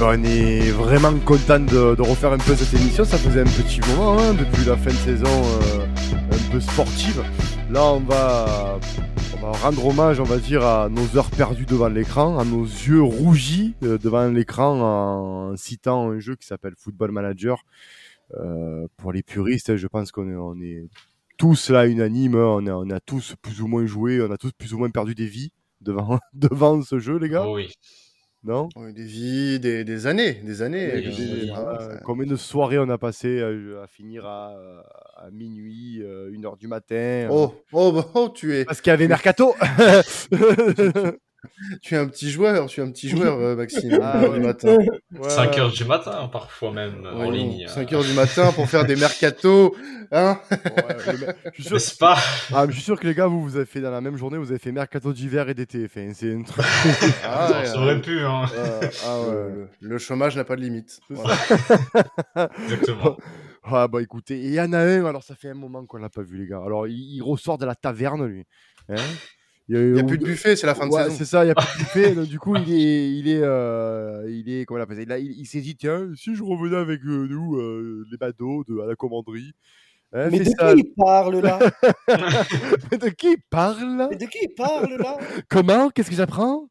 Bah, on est vraiment content de, de refaire un peu cette émission. Ça faisait un petit moment hein, depuis la fin de saison euh, un peu sportive. Là, on va, on va rendre hommage, on va dire, à nos heures perdues devant l'écran, à nos yeux rougis euh, devant l'écran en citant un jeu qui s'appelle Football Manager. Euh, pour les puristes, je pense qu'on est, on est tous là unanimes. hein. On a, on a tous plus ou moins joué, on a tous plus ou moins perdu des vies devant, devant ce jeu, les gars. Oh oui. Non? Oui, Des vies, des, des années, des années. Oui, des- Euh, ça- combien de soirées on a passé à, à finir à, à minuit, 1h du matin Oh, oh, bah, oh, tu es, Parce qu'il y avait Mercato. tu es un petit joueur, tu es un petit joueur, euh, Maxime. Ah, du ouais. matin. 5 heures du matin, parfois même, en ligne. 5 heures du matin pour faire des mercato, hein le je, suis sûr, pas? Ah, mais je suis sûr que les gars, vous, vous avez fait dans la même journée, vous avez fait Mercato d'hiver et d'été. Enfin, c'est un truc. Ah, Ça ouais, ça euh, aurait pu, hein. Euh, ah ouais. le, le chômage n'a pas de limite. Voilà. Exactement. Ah bah écoutez, et il y en a un, alors ça fait un moment qu'on l'a pas vu les gars. Alors il, il ressort de la taverne lui. Hein il n'y a plus de buffet, c'est la fin de Ouais, saison. c'est ça, il n'y a plus de buffet. donc, du coup, il est, il est, euh, il est, comment on appelle ça Là, il, il s'est dit, tiens, si je revenais avec euh, nous, euh, les badauds de, à la commanderie. Hein, Mais de ça. qui il parle là? Mais de qui il parle? Mais de qui il parle là? Comment? Qu'est-ce que j'apprends?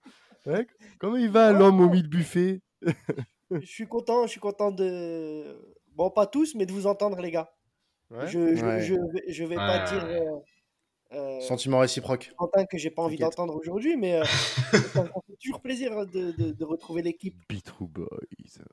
Hein? Comment il va l'homme au mille buffet Je suis content, je suis content de. Bon, pas tous, mais de vous entendre, les gars. Ouais. Je, je, Ouais. je vais, je vais pas dire. Euh, Sentiment réciproque. Quentin que j'ai pas envie d'entendre aujourd'hui, mais euh, ça fait toujours plaisir de, de, de retrouver l'équipe. Bitrou Boys.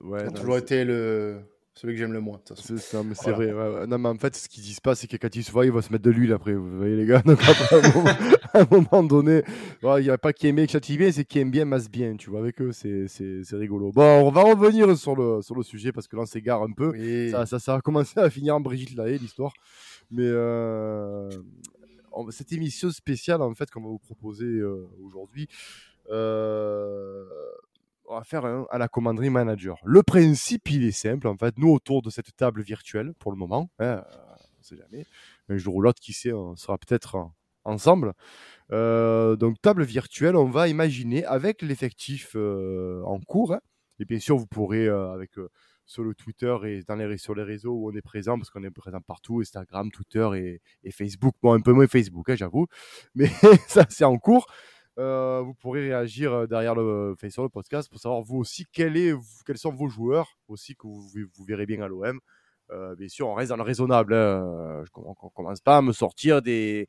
Ouais, Tu as non, toujours été le... celui que j'aime le moins. C'est ça, mais c'est Voilà. vrai. ouais, ouais. Non, mais en fait, ce qu'ils disent pas, c'est que quand ils se ils vont se mettre de l'huile après. Vous voyez, les gars. Donc, après, à, un moment, à un moment donné, il n'y a pas qui aime que châtie bien, c'est qui aime bien, masse bien. Tu vois, avec eux, c'est rigolo. Bon, on va revenir sur le, sur le sujet parce que là, on s'égare un peu. Oui. Ça, ça, ça a commencé à finir en Brigitte Lahaye, l'histoire. Mais euh, cette émission spéciale, en fait, qu'on va vous proposer euh, aujourd'hui, euh, on va faire à la commanderie manager. Le principe, il est simple, en fait. Nous, autour de cette table virtuelle, pour le moment, hein, euh, on sait jamais, un jour ou l'autre, qui sait, on sera peut-être en- ensemble. Donc, table virtuelle, on va imaginer avec l'effectif en cours. hein. et bien sûr, vous pourrez, avec sur le Twitter et sur les réseaux où on est présent, parce qu'on est présent partout, Instagram, Twitter et, Facebook. Bon, un peu moins Facebook, hein, j'avoue, mais ça, c'est en cours. Euh, vous pourrez réagir euh, derrière le, sur le podcast pour savoir vous aussi quels sont vos joueurs aussi que vous, vous verrez bien à l'OM. Euh, bien sûr, on reste dans le raisonnable. hein. Je com- on commence pas à me sortir des,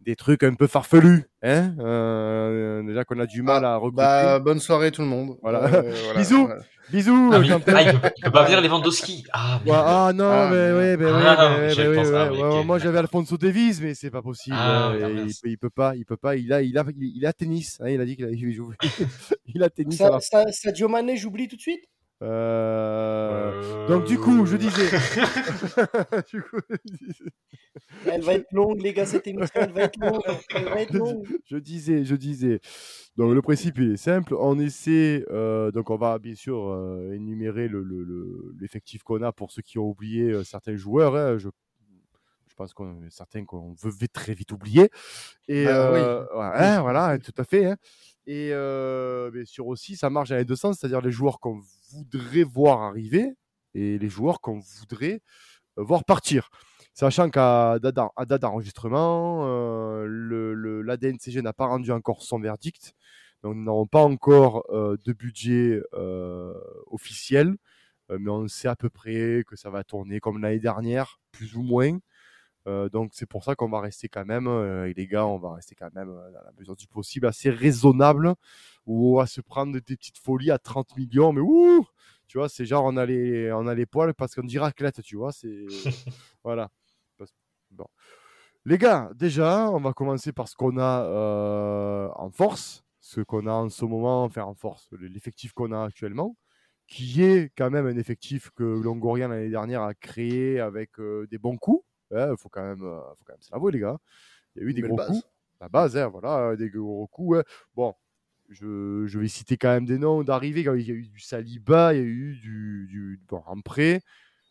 des trucs un peu farfelus. Hein Euh, déjà qu'on a du mal à recruter. Bah, bonne soirée tout le monde. Voilà. Euh, voilà, Bisous. voilà. Bisous, Ah. Ah, il, peut, il peut pas venir Lewandowski. Ah, Ouais, merde. ah non, Ah, mais mais Ah, mais- mais oui, ah, ok. moi j'avais Alfonso Davies, mais c'est pas possible. Ah, euh, il, il peut pas, il peut pas. Il a, il a, il a, il a tennis. hein, il a dit qu'il avait joué. il a tennis. Ça, la- ça, Sadio Mané, j'oublie tout de suite Euh, Donc du coup, je disais. Du coup, je disais- Elle va être longue, les gars, cette émission, elle va être longue. Elle va être longue. je disais, je disais. Donc le principe il est simple. On essaie, euh, donc on va bien sûr euh, énumérer le- le- le- l'effectif qu'on a pour ceux qui ont oublié euh, certains joueurs. hein. Je, je pense qu'on certains qu'on veut vite- très vite oublier. Et Ah oui. ouais, hein, voilà, tout à fait. hein. Et euh, bien sûr aussi, ça marche dans les deux sens, c'est-à-dire les joueurs qu'on voudrait voir arriver et les joueurs qu'on voudrait euh, voir partir. Sachant qu'à date d'enregistrement, euh, le, le- l'ADNCG n'a pas rendu encore son verdict. Donc, nous n'avons pas encore euh, de budget officiel, mais on sait à peu près que ça va tourner comme l'année dernière, plus ou moins. Euh, donc, c'est pour ça qu'on va rester quand même, euh, et les gars, on va rester quand même, euh, dans la mesure du possible, assez raisonnable, on va se prendre des petites folies à 30 millions, mais ouh Tu vois, c'est genre, on a les, on a les poils parce qu'on dit raclette, tu vois, c'est. voilà. Bon. Les gars, déjà, on va commencer par ce qu'on a euh, en force, ce qu'on a en ce moment, enfin en force, l'effectif qu'on a actuellement, qui est quand même un effectif que Longoria l'année dernière a créé avec des bons coups. Il faut quand même, euh, faut quand même se l'avouer, les gars. Il y a eu des gros base. coups. La base, hein, voilà, euh, des gros coups. Bon, je, je vais citer quand même des noms d'arrivée. Il y a eu du Saliba, il y a eu du, du bon, prêt.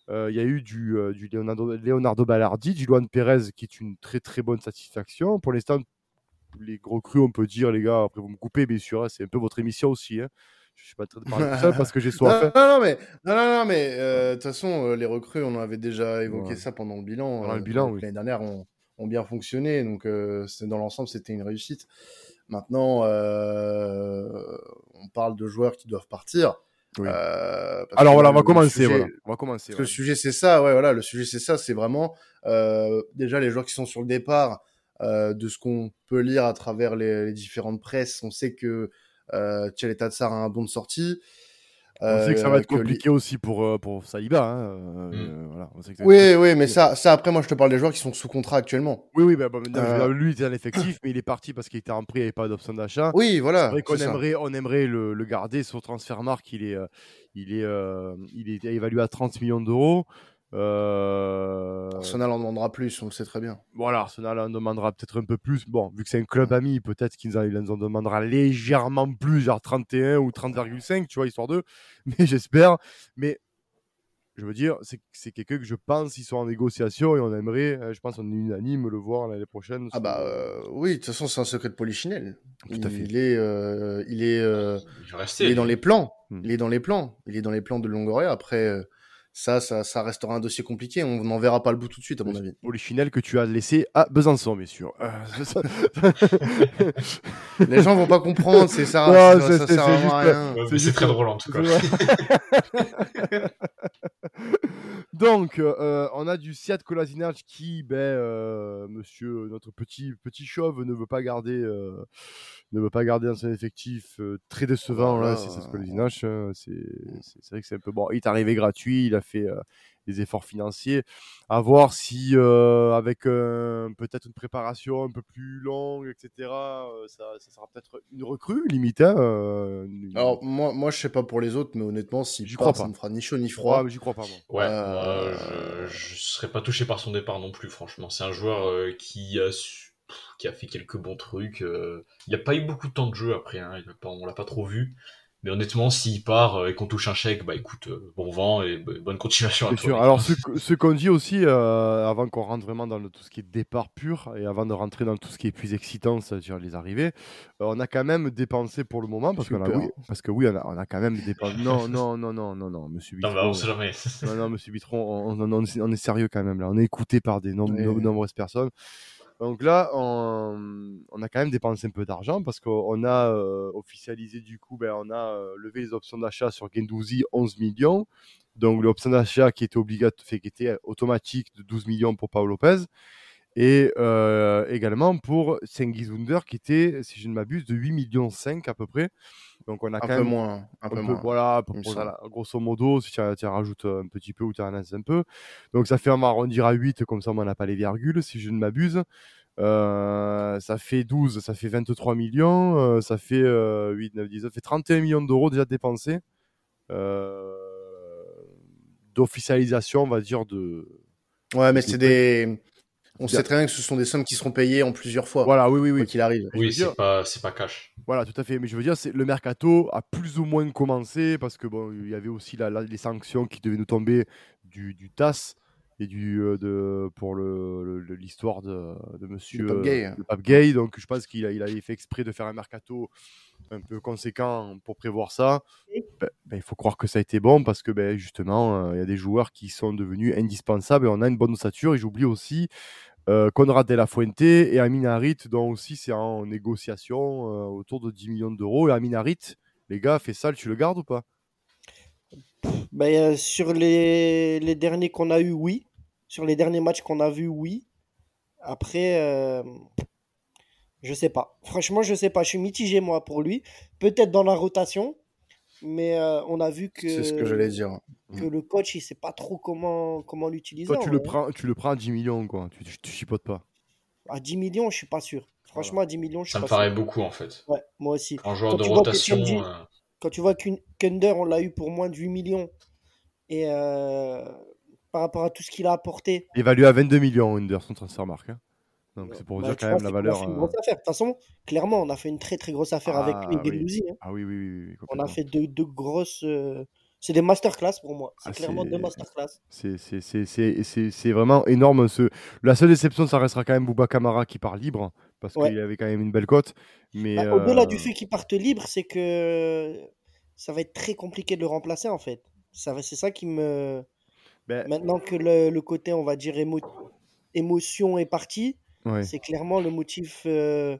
Euh, il y a eu du, euh, du Leonardo, Leonardo Ballardi, du Luan Perez, qui est une très très bonne satisfaction. Pour l'instant, les gros crus, on peut dire, les gars, après vous me coupez, bien sûr, hein, c'est un peu votre émission aussi. hein. Je suis pas de parler tout seul parce que j'ai Non, soif. hein. non, non, mais non, non, non, mais euh, de toute façon, euh, les recrues, on avait déjà évoqué Ouais. ça pendant le bilan. Pendant le euh, bilan, donc oui. L'année dernière, ont, ont bien fonctionné, donc c'est- dans l'ensemble, c'était une réussite. Maintenant, on parle de joueurs qui doivent partir. Oui. euh, Alors voilà, on va commencer. sujet- voilà. On va commencer. Le sujet, c'est ça, ouais, voilà, le sujet, c'est ça, c'est vraiment euh, déjà les joueurs qui sont sur le départ, euh, de ce qu'on peut lire à travers les, les différentes presses, on sait que euh, Tcheletatsar a un bon de sortie. On sait que ça va euh, être lui- compliqué aussi pour, euh, pour Saliba. hein, euh, Mm. voilà, on sait que ça va être Oui, oui, mais ça, ça, après, moi, je te parle des joueurs qui sont sous contrat actuellement. Oui, oui, bah, bah, Euh. lui, il était en effectif, mais il est parti parce qu'il était en prix, il n'y avait pas d'option d'achat. Oui, C'est voilà. vrai qu'on c'est ça. aimerait, on aimerait le, le garder sur Transfermarkt. Il est, euh, il est, euh, il est évalué à 30 millions d'euros. Euh, Arsenal en demandera plus, on le sait très bien. voilà, Arsenal en demandera peut-être un peu plus. Bon, vu que c'est un club ami, peut-être qu'ils en, ils en demandera légèrement plus, genre 31 ou 30,5, tu vois, histoire d'eux. Mais j'espère. Mais je veux dire, c'est c'est quelqu'un que je pense, ils sont en négociation et on aimerait, euh, je pense, on est unanime le voir l'année prochaine. Ah bah euh, oui, de toute façon, c'est un secret de Polichinelle. Tout à fait. Il est, euh, il est, euh, Il est dans les plans. Hmm. Il est dans les plans. Il est dans les plans de Longoria. Après, euh, ça, ça, ça restera un dossier compliqué. On n'en verra pas le bout tout de suite, à mon avis. Polichinelle que tu as laissé à Besançon, bien sûr. Euh, ça- Les gens vont pas comprendre. C'est ça. Non, ça, c'est- ça c'est- sert c'est vraiment juste- à rien. Ouais, c'est mais c'est juste- très drôle en tout cas. Donc, euh, on a du Siad Kolasinac qui, ben, euh, monsieur, notre petit, petit chauve, ne veut pas garder, euh, ne veut pas garder dans son effectif. euh, très décevant, Voilà. là, c'est Siad Kolasinac. hein, c'est vrai que c'est un peu bon. Il est arrivé gratuit, il a fait euh, des efforts financiers. À voir si, euh, avec euh, peut-être une préparation un peu plus longue, etc., euh, ça, ça sera peut-être une recrue, limite. hein, euh, une- Alors moi, moi, je sais pas pour les autres, mais honnêtement, J'y part, crois ça pas. ne fera ni chaud ni froid. mais j'y crois pas, moi. Ouais, Euh, moi, je, je serais pas touché par son départ non plus, franchement. C'est un joueur euh, qui a su- qui a fait quelques bons trucs. euh, Il n'y a pas eu beaucoup de temps de jeu après, hein, il a pas- on l'a pas trop vu. Mais honnêtement, s'il part euh, et qu'on touche un chèque, bah écoute, euh, bon vent et bonne continuation à C'est toi. sûr. Alors, ce, ce qu'on dit aussi, euh, avant qu'on rentre vraiment dans le- tout ce qui est départ pur et avant de rentrer dans tout ce qui est plus excitant, c'est-à-dire les arrivées, euh, on a quand même dépensé pour le moment parce, qu'on a, oui, parce que oui, on a, on a quand même dépensé. Non, non, non, non, non, non, monsieur Non, Bitron. bah, on sait jamais. non, non, monsieur Bitron, on, on- on est- on est sérieux quand même là. On est écouté par des nombreuses personnes. Donc là, on, on a quand même dépensé un peu d'argent parce qu'on a euh, officialisé du coup, ben, on a euh, levé les options d'achat sur Gendouzi 11 millions. Donc l'option d'achat qui était obligatoire, qui était automatique de 12 millions pour Paul Lopez. Et euh, également pour Sengiz Wunder qui était, si je ne m'abuse, de 8 millions 5 à peu près. Donc on a Un quand peu même moins. Un un peu peu, moins. voilà, grosso modo, si tu, rajoutes un petit peu ou tu en as un peu. Donc ça fait, on va arrondir à 8, comme ça on n'a pas les virgules, si je ne m'abuse. Euh, ça fait 12, ça fait 23 millions, euh, ça fait euh, 8, 9, 10, ça fait 31 millions d'euros déjà dépensés euh, d'officialisation, on va dire, de... Ouais, mais c'est des. On Bien. sait très bien que ce sont des sommes qui seront payées en plusieurs fois. Voilà, oui, oui, oui. qu'il arrive. Oui, dire- c'est pas, c'est pas cash. Voilà, tout à fait. Mais je veux dire, c'est le mercato a plus ou moins commencé parce que bon, il y avait aussi la- la- les sanctions qui devaient nous tomber du, du TAS et du euh, de pour le le- le- l'histoire de, de Monsieur pape Gay. euh, le pape Gay. Donc je pense qu'il a, il avait fait exprès de faire un mercato un peu conséquent pour prévoir ça. Ben, ben, il faut croire que ça a été bon parce que ben, justement, euh, il y a des joueurs qui sont devenus indispensables et on a une bonne ossature. Et j'oublie aussi Conrad de la Fuente et Amin Harit, dont aussi c'est en négociation euh, autour de 10 millions d'euros. Et Amin Harit, les gars, fait ça, tu le gardes ou pas? Ben, euh, sur les, derniers qu'on a eu, oui. Sur les derniers matchs qu'on a vus, oui. Après, euh, je sais pas. Franchement, je sais pas. Je suis mitigé, moi, pour lui. Peut-être dans la rotation. Mais euh, on a vu que, C'est ce que j'allais dire. que le coach, il sait pas trop comment, comment l'utiliser. Toi, tu le, vrai. prends, tu le prends à 10 millions, quoi. Tu, tu, tu chipotes pas. À 10 millions, je suis pas sûr. Franchement, à 10 millions, je suis Ça me pas paraît sûr. beaucoup en fait. Ouais, moi aussi. En joueur Quand de tu vois que rotation. Euh, Quand tu vois qu'une Kunder, on l'a eu pour moins de 8 millions. Et euh, par rapport à tout ce qu'il a apporté. Évalué à 22 millions, Under, son transfert marque. hein. Donc c'est pour bah, dire quand même la valeur. une euh, grosse affaire. De toute façon, clairement, on a fait une très très grosse affaire avec Ah, lui et oui. Guendouzi, hein. Ah oui, oui, oui. oui, On a fait deux, deux grosses. euh, C'est des masterclass pour moi. C'est Ah, clairement deux masterclass. C'est- vraiment énorme. Ce... La seule déception, ça restera quand même Bouba Kamara qui part libre, parce Ouais. qu'il avait quand même une belle cote. Mais Bah, Au-delà euh, du fait qu'ils partent libres, c'est que ça va être très compliqué de le remplacer en fait. Ça va, c'est ça qui me. Ben, Maintenant que le, le côté, on va dire, émo- émotion est parti, ouais. c'est clairement le motif. euh,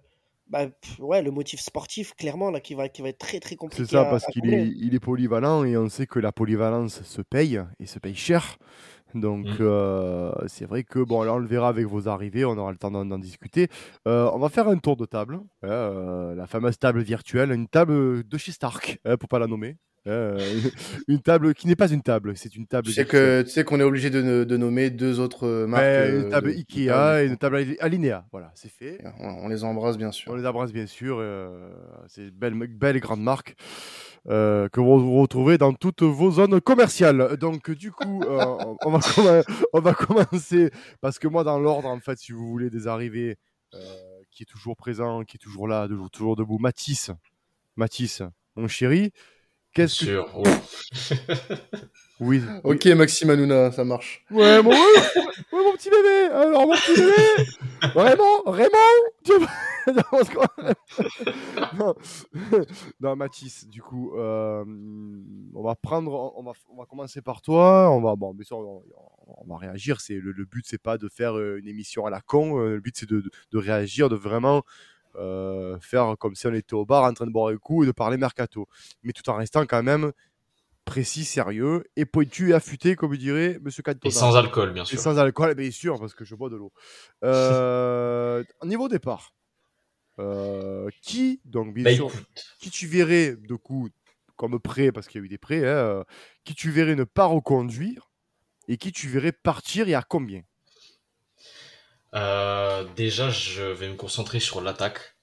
bah, pff, ouais, le motif sportif, clairement, là, qui va, qui va être très très compliqué. C'est ça, à- parce qu'il est, il est polyvalent et on sait que la polyvalence se paye et se paye cher. Donc, Mm. euh, c'est vrai que, bon, là, on le verra avec vos arrivées, on aura le temps d'en discuter. Euh, on va faire un tour de table, hein, euh, la fameuse table virtuelle, une table de chez Stark, hein, pour pas la nommer. Euh, une table qui n'est pas une table, c'est une table. Tu sais que tu sais qu'on est obligé de, nommer deux autres euh, marques. Ouais, euh, une table Ikea et une table Ali- Alinea, voilà, c'est fait. On, on les embrasse bien sûr. On les embrasse bien sûr. c'est une belle, belle et grande marque que vous retrouvez dans toutes vos zones commerciales. Donc du coup, on, va on va commencer parce que moi, dans l'ordre, en fait, si vous voulez, des arrivées, qui est toujours présent, qui est toujours là, toujours, toujours debout, Matisse, Matisse, mon chéri. Qu'est-ce que Sûr. Oui. Ok Maxime Hanouna, ça marche. Ouais, mon, ouais, ouais, mon petit bébé. Alors, mon petit bébé. Vraiment. Tu vois Non, non. Non, Mathis, du coup, euh, on va prendre, on va, on va commencer par toi. On va, bon, bien sûr, on, on va réagir. C'est le, le but, c'est pas de faire euh, une émission à la con. euh, Le but, c'est de, de- de réagir, de vraiment euh, faire comme si on était au bar en train de boire un coup et de parler mercato, mais tout en restant quand même précis, sérieux et pointu et affûté, comme dirait Monsieur Cantona. Et sans alcool, bien Et sûr. sans alcool, bien sûr, parce que je bois de l'eau. Euh, niveau départ, euh, qui, donc bien Bah, sûr, écoute, qui tu verrais, de coup, comme prêt, parce qu'il y a eu des prêts, hein, qui tu verrais ne pas reconduire et qui tu verrais partir et à combien? Euh, déjà, je vais me concentrer sur l'attaque.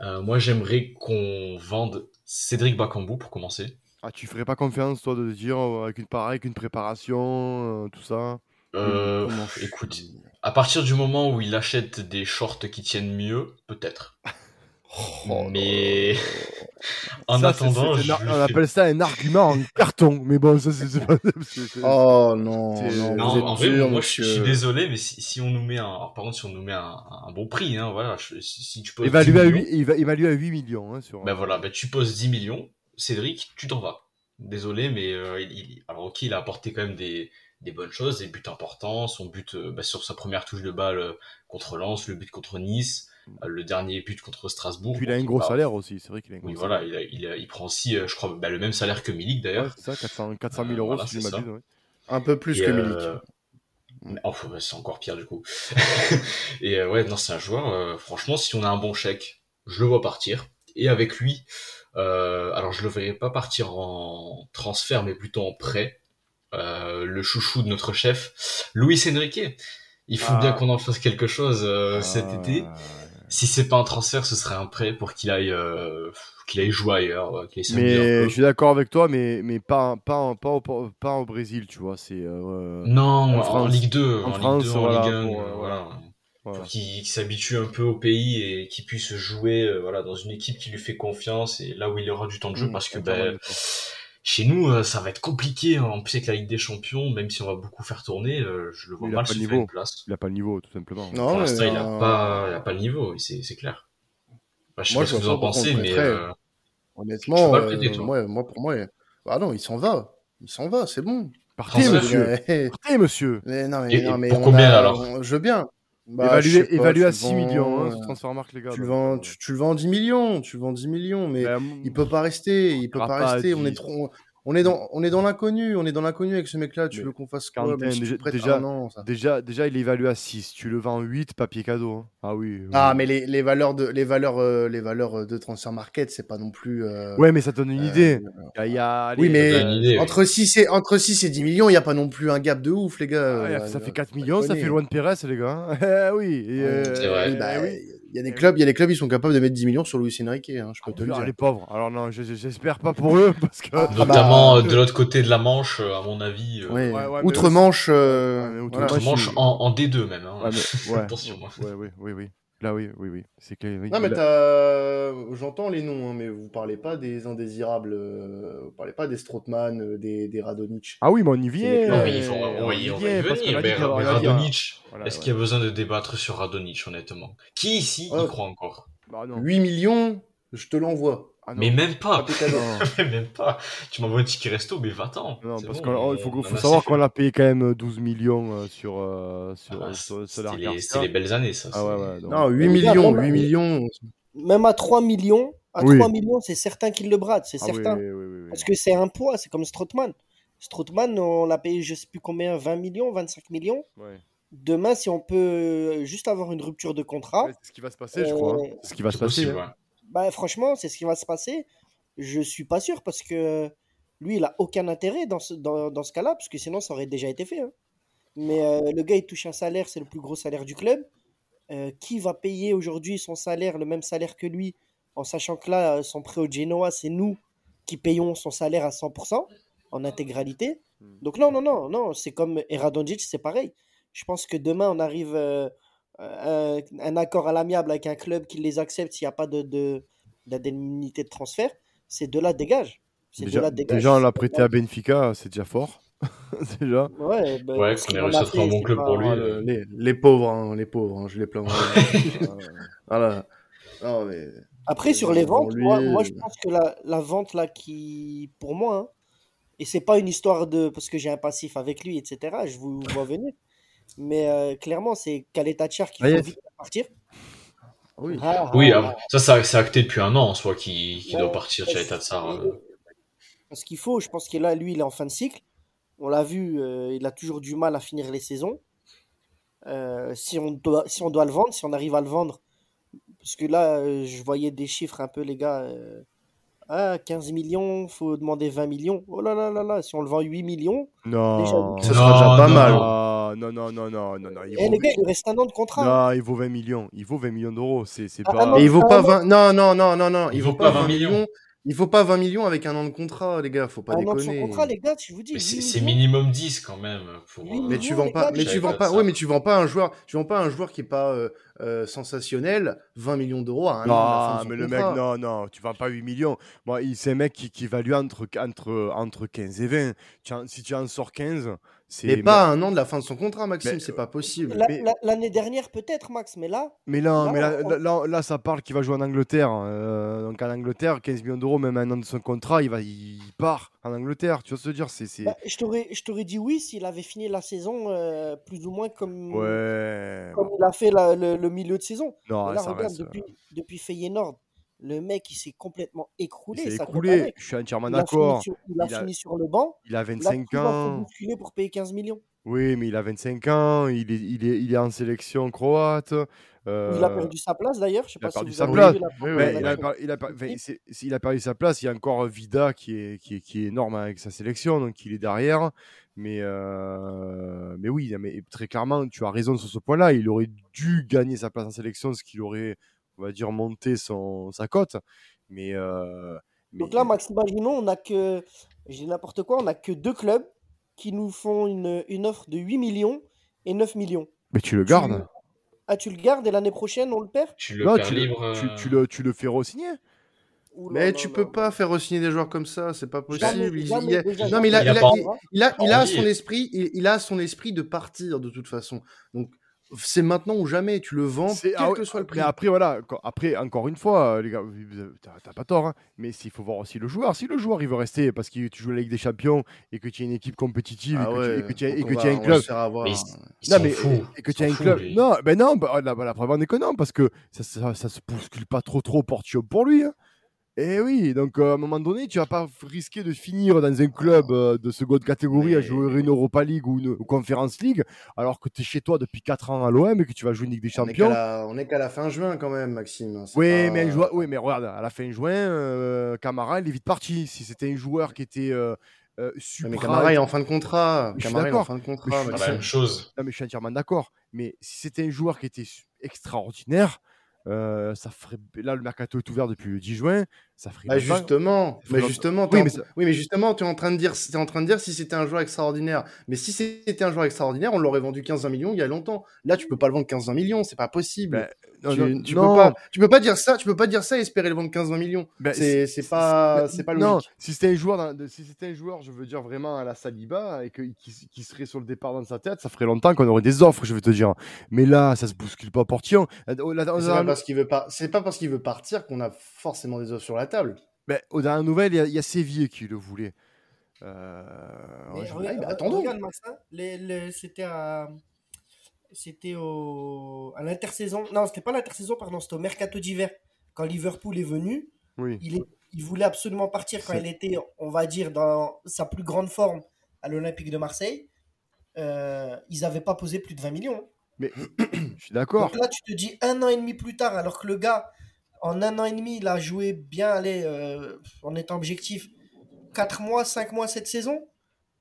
Euh, moi, j'aimerais qu'on vende Cédric Bakambu pour commencer. Ah, tu ferais pas confiance, toi, de dire, euh, avec une, pareille, avec une préparation, euh, tout ça? Écoute, à partir du moment où il achète des shorts qui tiennent mieux, peut-être. Oh, Mais en Ça, attendant, je on appelle ça un argument en carton. Mais bon, ça, c'est pas. c'est- c'est- Oh non, C'est- non, en vrai, dur, moi, je suis- je suis monsieur. désolé, mais si, si on nous met un, alors, par contre, si on nous met un, un bon prix, hein, voilà, je- si, si tu poses 10 Évalué à, millions, 8, éva- évalué à 8 millions. Hein, sur, ben voilà, ben tu poses 10 millions, Cédric, tu t'en vas. Désolé, mais euh, il, il- alors ok, il a apporté quand même des, des bonnes choses, des buts importants, son but euh, ben, sur sa première touche de balle euh, contre Lens, le but contre Nice, euh, le dernier but contre Strasbourg. Puis il a un gros bah, salaire aussi, c'est vrai qu'il a un gros Oui, salaire. voilà, il, a- il, a- il prend aussi, euh, je crois, ben, le même salaire que Milik Ouais, d'ailleurs. c'est ça, 400, 400 000 Euh, euros voilà, si je c'est ça. m'abuse. ouais. Un peu plus Et, que euh, Milik. oh, bah, c'est encore pire du coup. et euh, ouais, non, c'est un joueur. euh, franchement, si on a un bon chèque, je le vois partir. Et avec lui, euh, alors je le verrai pas partir en transfert, mais plutôt en prêt. Euh, le chouchou de notre chef, Luis Enrique. Il faut Ah. bien qu'on en fasse quelque chose euh, cet Ah, été. Si c'est pas un transfert, ce serait un prêt pour qu'il aille, euh, qu'il aille jouer ailleurs, euh, aille Mais je suis d'accord avec toi, mais, mais pas, pas, pas, au, pas au Brésil, tu vois. C'est. euh, Non, en en. Ligue 2, En en, France, Ligue 2, voilà, en Ligue 1, pour, euh, euh, voilà. voilà. Pour qu'il s'habitue un peu au pays et qu'il puisse jouer voilà, dans une équipe qui lui fait confiance et là où il aura du temps de jeu Mmh, parce que ben. Chez nous, euh, ça va être compliqué. hein. En plus, avec la Ligue des Champions, même si on va beaucoup faire tourner, euh, je le vois Il mal pas se niveau. une place. Il a pas le niveau, tout simplement. Non, Pour l'instant, il a euh, pas, il a pas le niveau, c'est c'est clair. Bah, je sais Moi, pas je ce que vous en pensez, mais euh, Honnêtement, euh, prêter, toi moi, moi, pour moi, il- ah non, il s'en va. Il s'en va, c'est bon. Partez, monsieur. Partez, monsieur. mais non, mais, Et- non, mais pour combien, a- alors? on- Je veux bien. Bah, évalué pas, évalué à le 6 vends, millions, hein, euh, ce transfert marque, les gars. Tu le vends, euh, tu, tu le vends 10 millions, tu le vends 10 millions, mais ben, il peut pas rester, il peut pas pas rester. On est 10. trop, on est dans, on est dans l'inconnu, on est dans l'inconnu avec ce mec-là. Tu Mais veux qu'on fasse quoi tu déjà- déjà- an. Déjà, déjà, il est évalué à 6. Tu le vends 8, papier cadeau. hein. Ah oui. oui. Ah, mais les, les valeurs de, les valeurs, euh, les valeurs de transfer market, c'est pas non plus. euh, Ouais, mais ça donne une euh, idée. Il y a, il y a- Oui, allez, mais donne une idée, oui. entre 6 et entre 6 et 10 millions, il y a pas non plus un gap de ouf, les gars. Ah, Euh, ça fait euh, 4 millions, ça fait loin de Pérez, les gars. hein. Eh oui. et, euh, C'est vrai. Oui, bah, oui. Il y a des clubs, il y a des clubs, ils sont capables de mettre 10 millions sur Luis Enrique, hein, je peux te le Ah, dire. les pauvres. Alors non, je- je- j'espère pas pour eux parce que. Ah, notamment bah, euh, de l'autre côté de la Manche, euh, à mon avis. euh, Ouais. Ouais, ouais, mais Outre-Manche, euh, outre- voilà. Manche en, en D2 même. Hein. Ouais, mais- ouais. Attention. Ouais, oui, oui, oui. Là, oui, oui, oui. C'est que. oui, Non, mais là-. J'entends les noms, hein, mais vous parlez pas des indésirables, euh, vous parlez pas des Strootman, euh, des, des Radonic. Ah oui, mais on y vient. Non, Euh, mais il faut, on y va y venir. Mais, qu'il y aura- mais on a dit- Radonic, Voilà, est-ce ouais. qu'il y a besoin de débattre sur Radonic, honnêtement? Qui ici y Ouais. croit encore? Bah non. 8 millions, je te l'envoie. Ah. Mais même pas. Non. même pas. Tu m'envoies un ticket resto, mais va-t'en. Non, parce bon, qu'il faut, on faut a savoir qu'on a payé quand même 12 millions euh, sur, euh, sur, Ah, sur le C'était salaire les, Garcia. c'était les belles années, ça. Ah ouais, ouais. donc- Non, 8 Mais millions, regarde, 8 millions. Même à 3 millions, à Oui. 3 millions, c'est certain qu'il le brade, c'est Ah certain. oui, oui, oui, oui. Parce que c'est un poids, c'est comme Strootman. Strootman, on l'a payé je sais plus combien, 20 millions, 25 millions. Ouais. Demain, si on peut juste avoir une rupture de contrat, Ouais, c'est ce qui va se passer, je crois. hein. Euh, C'est ce qui va se passer. possible, hein. Bah, franchement, c'est ce qui va se passer. Je suis pas sûr parce que lui, il a aucun intérêt dans ce, dans, dans ce cas-là, parce que sinon, ça aurait déjà été fait. hein. Mais euh, le gars, il touche un salaire, c'est le plus gros salaire du club. Euh, qui va payer aujourd'hui son salaire, le même salaire que lui, en sachant que là, son prêt au Genoa, c'est nous qui payons son salaire à 100% en intégralité. Hmm. Donc non, non, non, non, c'est comme Eradonjic, c'est pareil. Je pense que demain, on arrive euh, un, un accord à l'amiable avec un club qui les accepte s'il n'y a pas de, de, d'indemnité de transfert. Ces deux-là dégagent. Ces Déjà, deux-là dégagent. déjà, on l'a prêté à Benfica, c'est déjà fort. déjà. Ouais, bah, Ouais, qu'on qu'il ait réussi à a trouver un bon club pour lui. Ah, le- les, les pauvres, hein, les pauvres, hein, je les plains. vraiment. voilà. Non, mais... Après, sur les ventes, lui, moi, moi, je euh, pense que la, la vente là qui, pour moi, hein, et c'est pas une histoire de parce que j'ai un passif avec lui, etc. Je vous vois venir, mais euh, clairement, c'est Kaletachar qui Ah, yes. vite partir. Oui. Ah, Oui, ah, ah, ça, ça c'est acté depuis un an en soi qu'il qu'il Ouais, doit partir chez ouais, l'état de Sar. c'est- Ce qu'il faut, je pense que là, lui, il est en fin de cycle. On l'a vu, euh, il a toujours du mal à finir les saisons. Euh, si, on doit, si on doit le vendre, si on arrive à le vendre, parce que là, euh, je voyais des chiffres un peu, les gars. euh, ah, 15 millions, faut demander 20 millions. Oh là là là là, si on le vend 8 millions, Non. Ce sera déjà pas non, mal. Non, non, non, non, non, non. Il eh, vaut, les gars, il reste un an de contrat. non, il vaut 20 millions. Il vaut 20 millions d'euros. C'est c'est Ah, pas. ah, non, Et il vaut Ah, pas non. 20... Non, non, non, non, non. Il Il vaut vaut pas pas 20 20 millions. millions. Il faut pas 20 millions avec un an de contrat, les gars. Faut pas un an de son déconner. contrat, les gars, je vous dis. Mais 8 c'est minimum 10 quand même. Pour, euh, Mais tu vends pas, gars, mais tu vends pas, ouais, mais tu vends pas un joueur, tu vends pas un joueur qui est pas euh, euh, sensationnel, 20 millions d'euros à un an Non, mais le contrat. mec, non, non, tu vends pas 8 millions. Moi, il- c'est un mec qui, qui value entre, entre, entre 15 et 20. Tu en- si tu en sors 15, c'est. Mais pas à un an de la fin de son contrat, Maxime, Mais, c'est pas possible. La- mais- la- L'année dernière, peut-être, Max, mais là, Mais là, Là, mais là, on- là, là, là, ça parle qu'il va jouer en Angleterre. euh, donc en Angleterre, 15 millions d'euros, même un an de son contrat, il, va, il part en Angleterre. Tu vois ce que je veux dire c'est, c'est... bah, je t'aurais je t'aurais dit oui s'il avait fini la saison euh, plus ou moins comme, Ouais. comme il a fait la- le, le milieu de saison. Non, Mais là, ça regarde, reste. euh, depuis, depuis Feyenoord, le mec, il s'est complètement écroulé. Il s'est avec. Je suis entièrement Il a, fini d'accord. sur, il a Il a- fini sur le banc. Il a Là, 25 qui va se ans. bousculer pour payer 15 millions Oui, mais il a 25 ans. Il est, il est, il est en sélection croate. euh, Il a perdu sa place d'ailleurs. Je sais il a si perdu vous sa place. vu il, a, il, a il a perdu sa place. Il y a encore Vida qui est, qui est, qui est énorme avec sa sélection, donc il est derrière. Mais, euh, mais oui, mais très clairement, tu as raison sur ce point-là. Il aurait dû gagner sa place en sélection, ce qui aurait, on va dire, monté son, sa cote. Mais, euh, mais- Donc là, Max, imaginons, on a que, je dis n'importe quoi, on a que deux clubs qui nous font une, une offre de 8 millions et 9 millions. mais tu le Tu- gardes. Ah, tu le gardes et l'année prochaine, on le perd? Tu le Non, tu libre. tu, euh, tu le, tu le fais re-signer. Mais tu là peux pas faire re-signer des joueurs comme ça, c'est pas possible. Il- jamais, il a- déjà, non, mais il a, Il a il a- pas- il- il a, il a envie. son esprit, il, il a son esprit de partir de toute façon. Donc c'est maintenant ou jamais. Tu le vends, quel ah que soit le prix. Mais après, voilà, encore- après, encore une fois, euh, les gars, t'as pas tort, hein, mais il faut voir aussi le joueur. Si le joueur il veut rester parce que tu joues la Ligue des Champions et que tu as une équipe compétitive Ah et que tu- as, un club. Non, mais et que tu as un club. Non, ben non, bah, la, la preuve en est que non, parce que ça, ça, ça se bouscule pas trop trop au portillon pour lui. hein. Et oui, donc euh, à un moment donné, tu vas pas risquer de finir dans un club euh, de seconde catégorie à jouer une Europa League ou une ou Conference League, alors que tu es chez toi depuis 4 ans à l'OM et que tu vas jouer une Ligue des On est qu'à Champions. la, on est qu'à la fin juin quand même, Maxime. C'est Oui, pas- mais, oui, regarde, à la fin juin, euh, Camara, il est vite parti. Si c'était un joueur qui était euh, euh, supra... Mais Camara est en fin de contrat. Je suis Camara est en d'accord. fin de Mais contrat. C'est la même chose. Non, mais je suis entièrement d'accord. Mais si c'était un joueur qui était extraordinaire, euh, ça ferait... Là, le mercato est ouvert depuis le 10 juin. Ça ferait... Bah justement, mais justement, Oui, mais ça- oui, mais justement, tu es en train de dire, es en train de dire si c'était un joueur extraordinaire. Mais si c'était un joueur extraordinaire, on l'aurait vendu 15-20 millions il y a longtemps. Là, tu peux pas le vendre 15-20 millions, c'est pas possible. Non, tu, non, tu non. peux pas, tu peux pas dire ça, tu peux pas dire ça et espérer le vendre 15-20 millions. Ben, c'est, pas, c'est pas logique. Non, si c'était un joueur, si c'était un joueur, je veux dire vraiment à la Saliba et que, qui, qui serait sur le départ dans sa tête, ça ferait longtemps qu'on aurait des offres, je vais te dire. Mais là, ça se bouscule pas. Euh, C'est pas parce qu'il veut pas, c'est pas parce qu'il veut partir qu'on a forcément des offres sur la table. Ben, aux dernières nouvelles, il y a- il y, a Séville qui le voulait. Euh, Mais ouais, je- regarde- bah, attendons. regarde, Max, hein, les- les- c'était à. C'était au... à l'intersaison. Non, c'était pas l'intersaison, pardon, c'était au mercato d'hiver. Quand Liverpool est venu, oui. il, est... il voulait absolument partir quand C'est- il était, on va dire, dans sa plus grande forme à l'Olympique de Marseille. Euh, ils n'avaient pas posé plus de 20 millions. Mais je suis d'accord. Donc là, tu te dis un an et demi plus tard, alors que le gars, en un an et demi, il a joué bien, allez, euh, en étant objectif, 4 mois, 5 mois cette saison,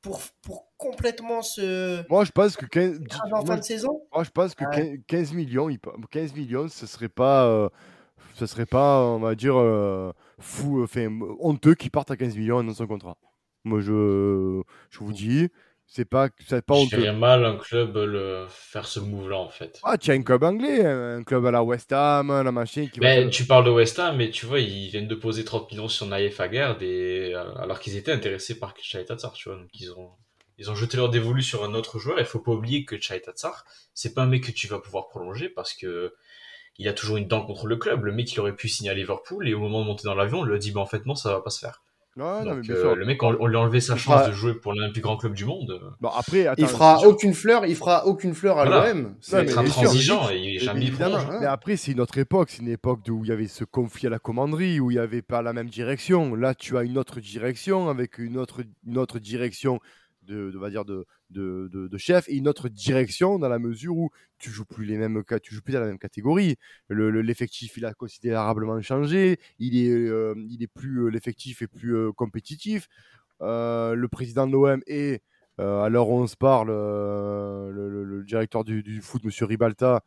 pour, pour complètement se. Moi, je pense que 15, avant fin moi, de saison. moi, je pense que Ouais. 15 15 millions, il peut- 15 millions, ce serait pas, euh, ce serait pas, on va dire, euh, fou, enfin, honteux qu'ils partent à 15 millions dans son contrat. Moi, je, je vous dis, c'est pas, c'est pas honteux. mal un club le faire ce move-là en fait. Ah, tu as un club anglais, un club à la West Ham, la machine qui. Mais te- tu parles de West Ham, mais tu vois, ils viennent de poser 30 millions sur Naïef Aguerd et euh, alors qu'ils étaient intéressés par Chai Tatsar, tu vois. Donc ils ont ils ont jeté leur dévolu sur un autre joueur. Il faut pas oublier que Chai Tatsar, c'est pas un mec que tu vas pouvoir prolonger parce que il a toujours une dent contre le club. Le mec, il aurait pu signer à Liverpool et au moment de monter dans l'avion, on lui a dit bah en fait non, ça va pas se faire. Ouais, non, mais Donc bien euh, sûr. le mec, on, on lui a enlevé sa Il chance fera- de jouer pour l'un des plus grands clubs du monde. Bon, après, attends, Il fera aucune fleur, il fera aucune fleur à Voilà. l'OM. C'est mais- et il est Mais jamais évidemment, mais après, c'est une autre époque. C'est une époque où il y avait ce conflit à la commanderie, où il n'y avait pas la même direction. Là, tu as une autre direction avec une autre, une autre direction de, va dire de, de, de, chef et une autre direction dans la mesure où tu joues plus les mêmes tu joues plus dans la même catégorie. Le- le- L'effectif, il a considérablement changé. Il est, euh, il est plus, euh, l'effectif est plus euh, compétitif. Le président de l'OM est, où on se parle, le, le- directeur du, du foot, Monsieur Ribalta,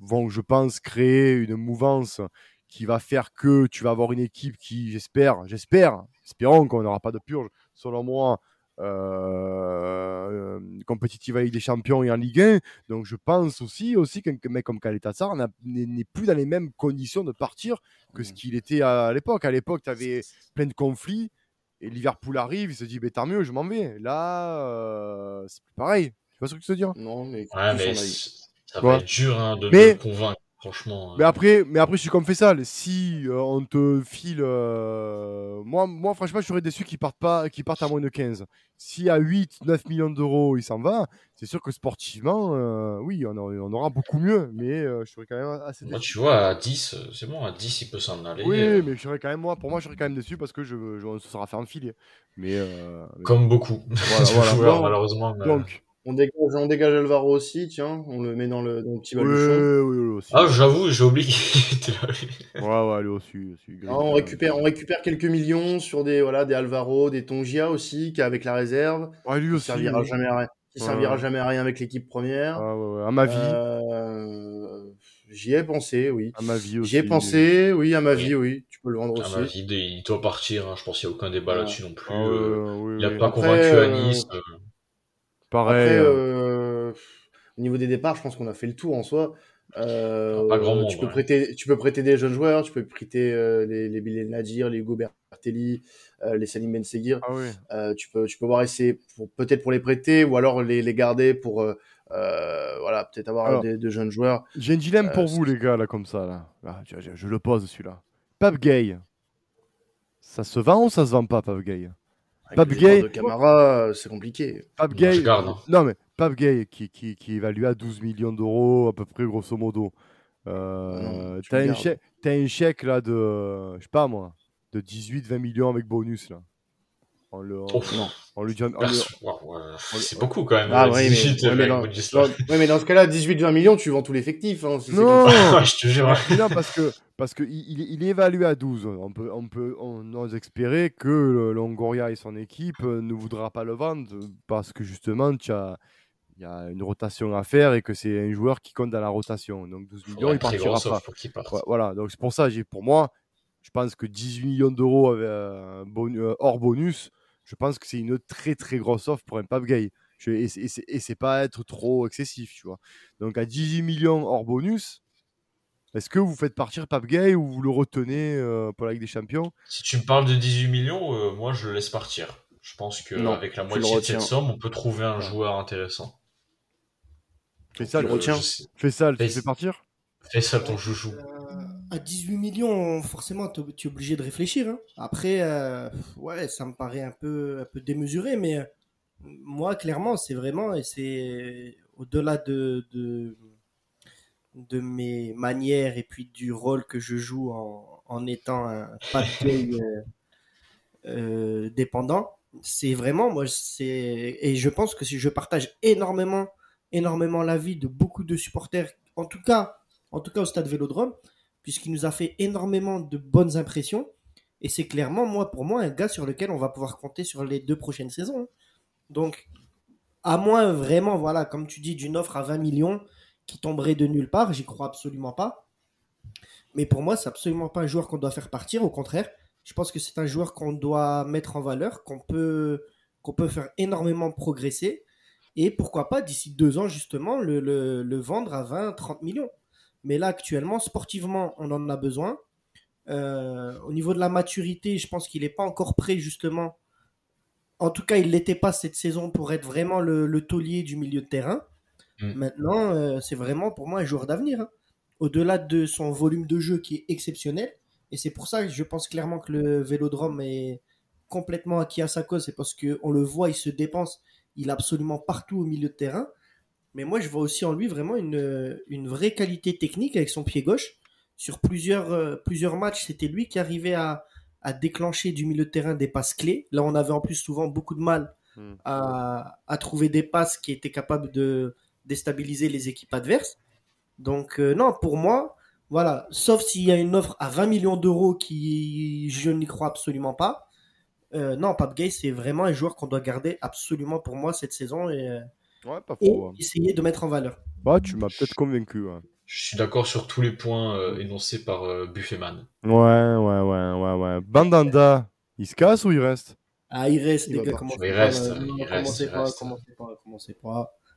vont, je pense, créer une mouvance qui va faire que tu vas avoir une équipe qui, j'espère, j'espère, espérons qu'on n'aura pas de purge, selon moi, euh, euh, compétitive avec des champions et en Ligue 1. Donc je pense aussi, aussi qu'un mec comme Kaletassar n'est plus dans les mêmes conditions de partir que ce qu'il était à, l'époque. À l'époque, tu avais plein de conflits et Liverpool arrive, il se dit, bah, tant mieux, je m'en vais. Là, euh, c'est plus pareil. Tu vois ce que je veux dire? Non, mais Ouais, mais ça va être dur hein, de, Mais- le convaincre, franchement. Mais euh. après, mais après, je suis comme Fessal. Si euh, on te file, euh, moi, moi, franchement, je serais déçu qu'ils partent pas, qu'ils partent à moins de 15. Si à 8, 9 millions d'euros, il s'en va, c'est sûr que sportivement, euh, oui, on, aura- on aura beaucoup mieux. Mais je serais quand même assez Moi, déçu. tu vois, à 10, euh, c'est bon, à 10, il peut s'en aller. Oui, mais je serais quand même moi. Pour moi, je serais quand même déçu parce que je, je on se sera fait enfiler. Mais, euh, mais- Comme beaucoup Voilà, voilà. joueurs, malheureusement. mais- donc, On dégage, on dégage Alvaro aussi, tiens, on le met dans le, dans le petit oui, baluchon. oui, oui, aussi. Ah, j'avoue, j'ai oublié qu'il était là. ouais, ouais, allez aussi, aussi. Ah, on récupère, on récupère quelques millions sur des, voilà, des Alvaro, des Tongia aussi, qui est avec la réserve, Ouais, lui qui aussi. servira oui. jamais à rien, qui Ouais. servira jamais à rien avec l'équipe première. Ah, ouais, ouais, À ma vie, Euh, J'y ai pensé, oui. à ma vie aussi. J'y ai pensé, oui, à ma Oui. vie, oui. Tu peux le vendre À ma aussi. vie, il doit partir. hein, Je pense qu'il n'y a aucun débat là-dessus non plus. Ah, euh, oui, Il n'a oui. pas Après, convaincu à euh, Nice. Euh, Pareil. Après, euh, au niveau des départs, je pense qu'on a fait le tour en soi. Euh, Pas grand monde, tu peux ouais. prêter, tu peux prêter des jeunes joueurs, tu peux prêter euh, les, les Bilal Nadir, les Hugo Bertelli, euh, les Salim Ben Seguir. Ah oui. Euh, tu peux, tu peux voir essayer pour peut-être pour les prêter ou alors les, les garder pour, euh, euh, voilà, peut-être avoir Alors. des, de jeunes joueurs. J'ai un dilemme Euh, pour vous, les gars, là, comme ça. Là. Là, je, je- je le pose, celui-là. Pape Gay. Ça se vend ou ça se vend pas, Pape Gay Pape Gay- de Camara, euh, c'est compliqué. Pape Moi, Gay. garde, hein. Non, mais Pape Gay, qui, qui, qui est évalué à 12 millions d'euros, à peu près, grosso modo. Euh, non, T'as un, chèque- t'as un chèque, là, de. Je sais pas, moi. De 18-20 millions avec bonus, là. On le, on. Non. on lui ouais, C'est beaucoup quand même. Ah oui, 18, mais, ouais, mais dans, Bodislav. dans- ouais, mais dans ce cas-là, 18-20 millions, tu vends tout l'effectif. Hein, si Non. Ouais, je te jure. Non, parce que parce que il, est- évalué à 12. On peut on peut on ose espérer que le Longoria et son équipe euh, ne voudra pas le vendre parce que justement il y a une rotation à faire et que c'est un joueur qui compte dans la rotation. Donc 12 millions, il partira pas. qu'il parte. Ouais, voilà, donc c'est pour ça pour moi, je pense que 18 millions d'euros euh, euh, hors bonus, je pense que c'est une très très grosse offre pour un Pape Gay. Je- et et c'est pas être trop excessif, tu vois. Donc à 18 millions hors bonus, est-ce que vous faites partir Pape Gay ou vous le retenez euh, pour la Ligue des Champions? Si tu me parles de 18 millions, euh, moi je le laisse partir. Je pense qu'avec la moitié de cette somme, on peut trouver un joueur intéressant. Fais ça, le Euh, retiens. fais ça, tu Fais- fais partir Fais ça ton chouchou. Euh, à 18 millions, forcément, tu es obligé de réfléchir. hein. Après, euh, ouais, ça me paraît un peu, un peu démesuré, mais moi, clairement, c'est vraiment, et c'est au-delà de, de, de mes manières et puis du rôle que je joue en, en étant un pas euh, euh, dépendant, c'est vraiment, moi, c'est, et je pense que si je partage énormément, énormément l'avis de beaucoup de supporters, en tout cas, en tout cas au stade Vélodrome, puisqu'il nous a fait énormément de bonnes impressions. Et c'est clairement, moi, pour moi, un gars sur lequel on va pouvoir compter sur les deux prochaines saisons. Donc, à moins vraiment, voilà, comme tu dis, d'une offre à 20 millions qui tomberait de nulle part, j'y crois absolument pas. Mais pour moi, c'est absolument pas un joueur qu'on doit faire partir. Au contraire, je pense que c'est un joueur qu'on doit mettre en valeur, qu'on peut, peut faire énormément progresser. Et pourquoi pas, d'ici deux ans, justement, le, le- vendre à 20, 30 millions. Mais là, actuellement, sportivement, on en a besoin. Euh, au niveau de la maturité, je pense qu'il n'est pas encore prêt, justement. En tout cas, il l'était pas cette saison pour être vraiment le, le taulier du milieu de terrain. Mm. Maintenant, euh, c'est vraiment pour moi un joueur d'avenir. hein. Au-delà de son volume de jeu qui est exceptionnel. Et c'est pour ça que je pense clairement que le vélodrome est complètement acquis à sa cause. C'est parce qu'on le voit, il se dépense. Il est absolument partout au milieu de terrain. Mais moi, je vois aussi en lui vraiment une, une vraie qualité technique avec son pied gauche. Sur plusieurs, euh, plusieurs matchs, c'était lui qui arrivait à, à déclencher du milieu de terrain des passes clés. Là, on avait en plus souvent beaucoup de mal Hmm. à, à trouver des passes qui étaient capables de déstabiliser les équipes adverses. Donc, euh, non, pour moi, voilà, sauf s'il y a une offre à 20 millions d'euros qui je n'y crois absolument pas. Euh, non, Pape Gay, c'est vraiment un joueur qu'on doit garder absolument pour moi cette saison et, Ouais, pas et faux. hein. essayer de mettre en valeur. Bah, tu m'as peut-être convaincu. hein. Je suis d'accord sur tous les points euh, énoncés par euh, Buffetman. Ouais, ouais, ouais, ouais, ouais. Bandanda, il se casse ou il reste? Ah, il reste, Il les gars, commencez Il pas. reste, il reste, commencez il pas, reste. commencez pas, commencez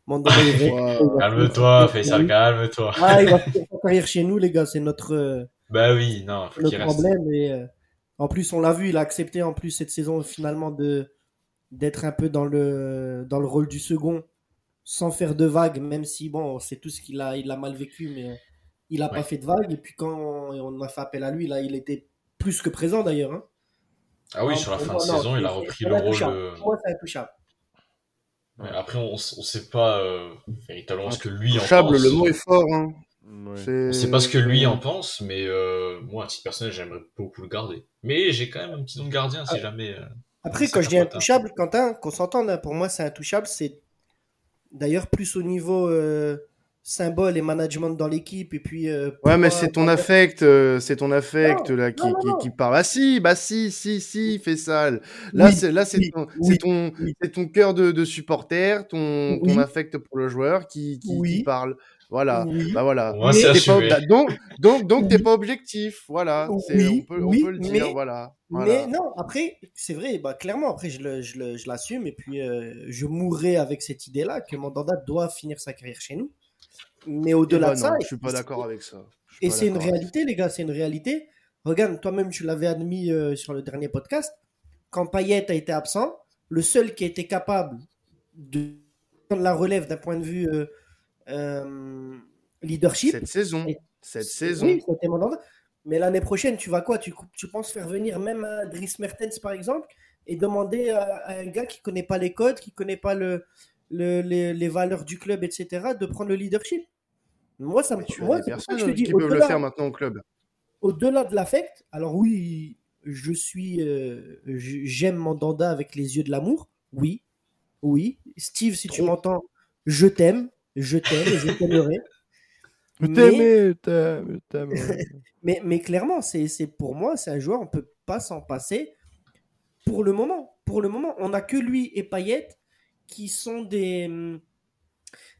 reste. Calme-toi, Faisal, calme-toi. Ah, il va carrière chez nous, les gars, c'est notre, euh, Bah oui, non, faut reste. problème. Et, euh, en plus, on l'a vu, il a accepté en plus cette saison finalement de d'être un peu dans le dans le rôle du second, sans faire de vagues, même si bon, c'est tout ce qu'il a, il a mal vécu, mais euh, il a pas Ouais. fait de vagues. Et puis quand on a fait appel à lui, là, il était plus que présent d'ailleurs. hein. Ah oui, sur la fin de non, saison, il a repris le rôle de... Moi, c'est intouchable. Ouais, après, on, on sait pas euh, véritablement ce que lui en Touchable, pense. le mot est fort. Hein. Ouais. C'est- On sait pas ce que lui en pense, mais euh, moi, à titre personnel, j'aimerais beaucoup le garder. Mais j'ai quand même un petit nom de gardien si Ah. jamais. euh, Après, quand je dis intouchable, Quentin, qu'on s'entende, hein, pour moi, c'est intouchable. C'est d'ailleurs plus au niveau euh, symbole et management dans l'équipe. Et puis. euh, Ouais, mais pouvoir- c'est ton affect, euh, c'est ton affect Non, là qui, non, non, qui, parle. Ah si, bah si, si, si, fais ça. Là, Oui, c'est là, c'est oui, ton, oui, c'est ton, oui. c'est ton cœur de, de supporter, ton, Oui. ton affect pour le joueur qui, qui, parle. Voilà. Oui. Bah voilà. T'es pas- bah, donc, donc, donc, t'es pas objectif. Voilà. C'est- Oui, on peut, oui, on peut le dire. mais- voilà. Mais voilà. non, après, c'est vrai, bah, clairement, après, je le- je le- je l'assume. et puis, euh, je mourrai avec cette idée-là que Mandanda doit finir sa carrière chez nous. Mais Eh au-delà bah de ça. non, et- je suis pas d'accord avec ça. Et c'est une réalité, les gars, c'est une réalité. Regarde, toi-même, tu l'avais admis euh, sur le dernier podcast. Quand Payet a été absent, le seul qui a été capable de prendre la relève d'un point de vue euh, euh, leadership. Cette saison. Et- Cette saison. Oui. Mais l'année prochaine, tu vas quoi? Tu, tu penses faire venir même un Dries Mertens, par exemple, et demander à, à un gars qui connaît pas les codes, qui connaît pas le, le- les, les valeurs du club, etc., de prendre le leadership Moi, ça me. Tu as Moi, que je personnes te dis, qui peuvent le au-delà- faire maintenant au club. au-delà de l'affect, alors oui, je suis, euh, j'aime Mandanda avec les yeux de l'amour. Oui, oui. Steve, si tu Trop. m'entends, je t'aime, je t'aime et je t'aimerai. Je Mais- t'aime, je t'aime, je t'aime. ouais. Mais, mais clairement, c'est, c'est pour moi, c'est un joueur, on peut pas s'en passer. Pour le moment, pour le moment, on a que lui et Payet qui sont des, hum,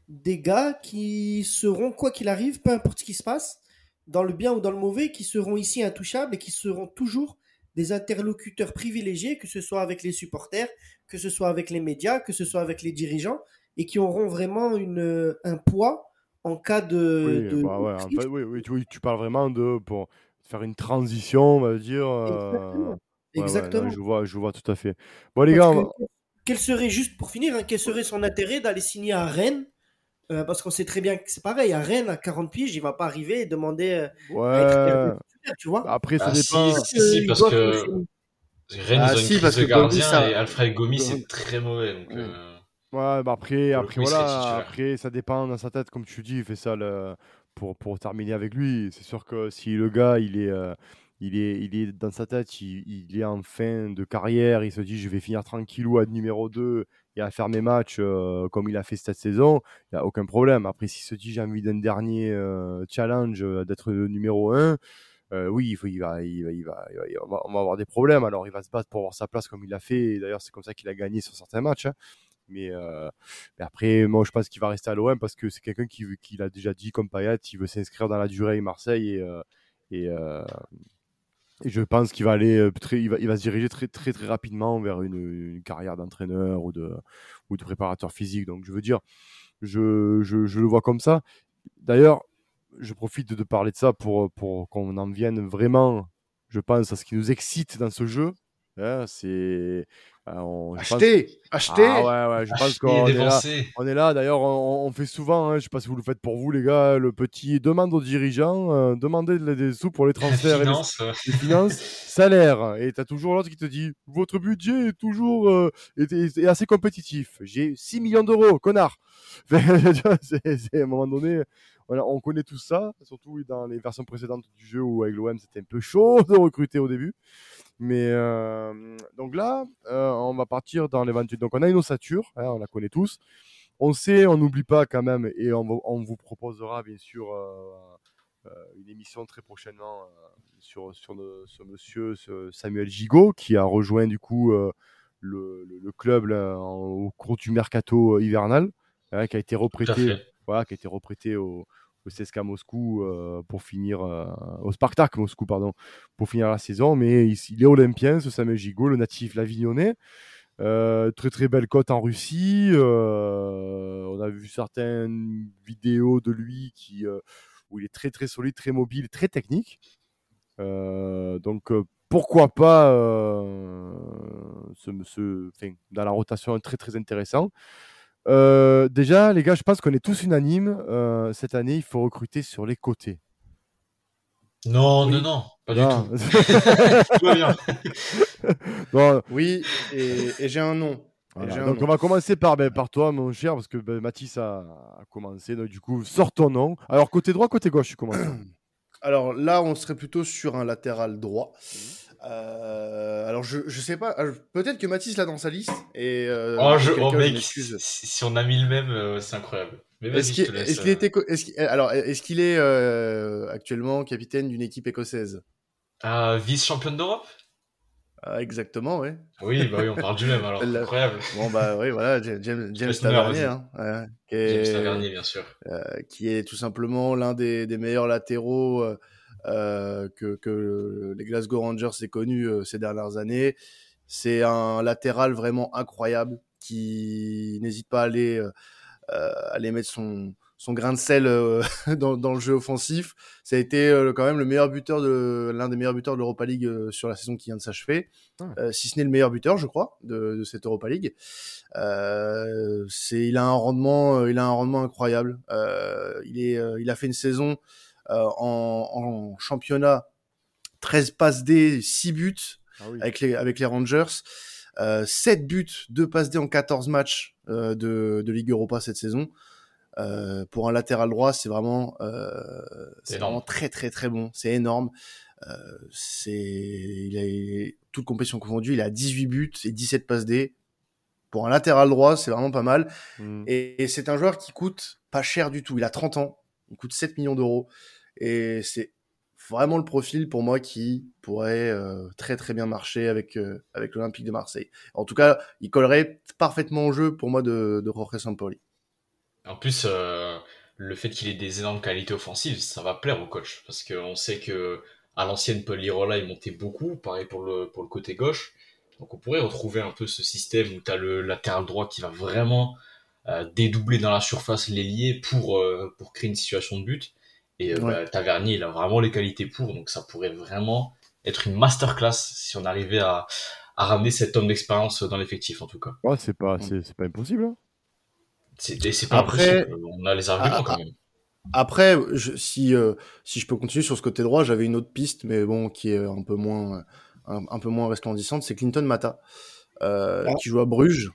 des gars qui seront, quoi qu'il arrive, peu importe ce qui se passe, dans le bien ou dans le mauvais, qui seront ici intouchables et qui seront toujours des interlocuteurs privilégiés, que ce soit avec les supporters, que ce soit avec les médias, que ce soit avec les dirigeants, et qui auront vraiment une, un poids en cas de. Oui, de- bah ouais, de en crise. fait, oui, oui, tu, oui, tu parles vraiment de pour faire une transition, on va dire. euh, Exactement. ouais, non, je vois, je vois tout à fait. Bon les Parce gars, que quel serait, juste pour finir, hein, quel serait son intérêt d'aller signer à Rennes Euh, parce qu'on sait très bien que c'est pareil, à Rennes, à 40 piges, il va pas arriver et demander euh, Ouais. à être titulaire, tu vois. Après, ça Ah, si, dépend. si, si, parce que. Rennes, Ah, ils ont si, une parce crise de que Gomis, gardien ça- et Alfred Gomis- c'est très mauvais. Donc, Ouais. euh, Ouais, bah après, après voilà, après ça dépend dans sa tête, comme tu dis, il fait ça le- pour, pour terminer avec lui. C'est sûr que si le gars, il est, euh, il est, il est dans sa tête, il, est en fin de carrière, il se dit je vais finir tranquillou à numéro 2 et à faire mes matchs euh, comme il a fait cette saison, il n'y a aucun problème. Après, s'il se dit j'ai envie d'un dernier euh, challenge, euh, d'être numéro 1, euh, oui, il, va, il, va, il, va, on, va, avoir des problèmes. Alors, il va se battre pour avoir sa place comme il l'a fait. D'ailleurs, c'est comme ça qu'il a gagné sur certains matchs. hein. Mais, après, moi, je pense qu'il va rester à l'OM parce que c'est quelqu'un qui, qui l'a déjà dit, comme Payet, il veut s'inscrire dans la durée Marseille. Et je pense qu'il va aller euh, il va, se diriger très, très, très rapidement vers une, carrière d'entraîneur ou de, préparateur physique. Donc, je veux dire, je, le vois comme ça. D'ailleurs, je profite de parler de ça pour qu'on en vienne vraiment, je pense, à ce qui nous excite dans ce jeu. Hein, c'est. euh, on- je pense- Achetez Achetez Ah ouais, ouais, je pense acheter, qu'on est là. dépenser. On est là, d'ailleurs, on, on fait souvent, hein, je sais pas si vous le faites pour vous, les gars, le petit demande aux dirigeants, euh, demandez des des sous pour les transferts et les, Finance, les finances, salaire. Et tu as toujours l'autre qui te dit votre budget est toujours euh, est, est- est assez compétitif. J'ai 6 millions d'euros, connard. C'est- à un moment donné, voilà, on connaît tout ça, surtout dans les versions précédentes du jeu où avec l'OM c'était un peu chaud de recruter au début. Mais euh, donc là, euh, on va partir dans l'éventuel. Donc on a une ossature, hein, on la connaît tous. On sait, on n'oublie pas quand même, et on, va- on vous proposera bien sûr euh, une émission très prochainement sur, sur, le- monsieur ce Samuel Gigot qui a rejoint du coup le, le- le club là, en- au cours du mercato hivernal, hein, qui a été reprêté, voilà, qui a été reprêté au, au CSKA Moscou euh, pour finir euh, au Spartak Moscou pardon pour finir la saison. Mais il, il est olympien ce Samuel Gigot le natif lavignonnais Euh, très très belle cote en Russie. Euh, on a vu certaines vidéos de lui qui où il est très très solide très mobile très technique. Donc pourquoi pas ce, ce, dans la rotation très très intéressant euh, déjà, les gars, je pense qu'on est tous unanimes. euh, cette année, il faut recruter sur les côtés. Non, Oui. non, non, pas Non. du tout. Tout va bien. Bon, Oui, et, et j'ai un nom. Voilà. Donc, nom. on va commencer par, ben, par toi, mon cher, parce que ben, Mathis a, a commencé. Donc, du coup, sors ton nom. Alors, côté droit, côté gauche, tu commences. Alors là, on serait plutôt sur un latéral droit. Mhm. Euh, alors je, je sais pas, euh, peut-être que Mathis l'a dans sa liste. Et euh, Oh, je, oh mec, si, si on a mis le même, euh, c'est incroyable. Est-ce qu'il te laisse. est-ce qu'il était, co- est-ce qu'il- alors est-ce qu'il est euh, actuellement capitaine d'une équipe écossaise? Ah, vice-championne d'Europe? Ah, Exactement, ouais. Oui, bah oui, on parle du même alors. L'a- Incroyable. Bon bah oui, voilà, James, James, Tavernier, hein, ouais, qui James est- Tavernier, bien sûr. euh, qui est tout simplement l'un des, des meilleurs latéraux euh, que, que les Glasgow Rangers aient connu euh, ces dernières années. C'est un latéral vraiment incroyable qui n'hésite pas à aller, euh, euh, aller mettre son, son grain de sel euh, dans, dans le jeu offensif. Ça a été euh, quand même le meilleur buteur de l'un des meilleurs buteurs de l'Europa League euh, sur la saison qui vient de s'achever. Euh, si ce n'est le meilleur buteur, je crois, de, de cette Europa League. Euh, c'est, il a un rendement, euh, il a un rendement incroyable. Euh, il est, euh, il a fait une saison euh, en, en championnat, 13 passes D, 6 buts Ah oui. avec les, avec les Rangers. Euh, 7 buts, 2 passes D en 14 matchs euh, de, de Ligue Europa cette saison. Euh, pour un latéral droit, c'est vraiment, euh, c'est vraiment très très très bon. C'est énorme. Euh, c'est, il a il est- toute compétition confondue, il a 18 buts et 17 passes D. Pour un latéral droit, c'est vraiment pas mal. Mm. Et, et c'est un joueur qui coûte pas cher du tout. Il a 30 ans, il coûte 7 millions d'euros. Et c'est vraiment le profil pour moi qui pourrait euh, très très bien marcher avec, euh, avec l'Olympique de Marseille. En tout cas, il collerait parfaitement au jeu pour moi de, de Jorge Sampaoli. En plus, euh, le fait qu'il ait des énormes qualités offensives, ça va plaire au coach. Parce qu'on sait que à l'ancienne, Paul Lirola, il montait beaucoup. Pareil pour le, pour le côté gauche. Donc on pourrait retrouver un peu ce système où tu as le latéral droit qui va vraiment dédoubler dans la surface l'ailier pour, pour créer une situation de but. Et euh, Ouais. bah, Tavernier, il a vraiment les qualités pour. Donc ça pourrait vraiment être une masterclass si on arrivait à, à ramener cet homme d'expérience dans l'effectif en tout cas. Ouais, c'est pas, c'est, c'est pas impossible. hein. C'est pas Après- impossible. On a les arguments Ah, quand même. Après, je- si, euh, si je peux continuer sur ce côté droit, j'avais une autre piste, mais bon, qui est un peu moins, euh, un, un peu moins resplendissante, c'est Clinton Mata, euh, Ah. qui joue à Bruges,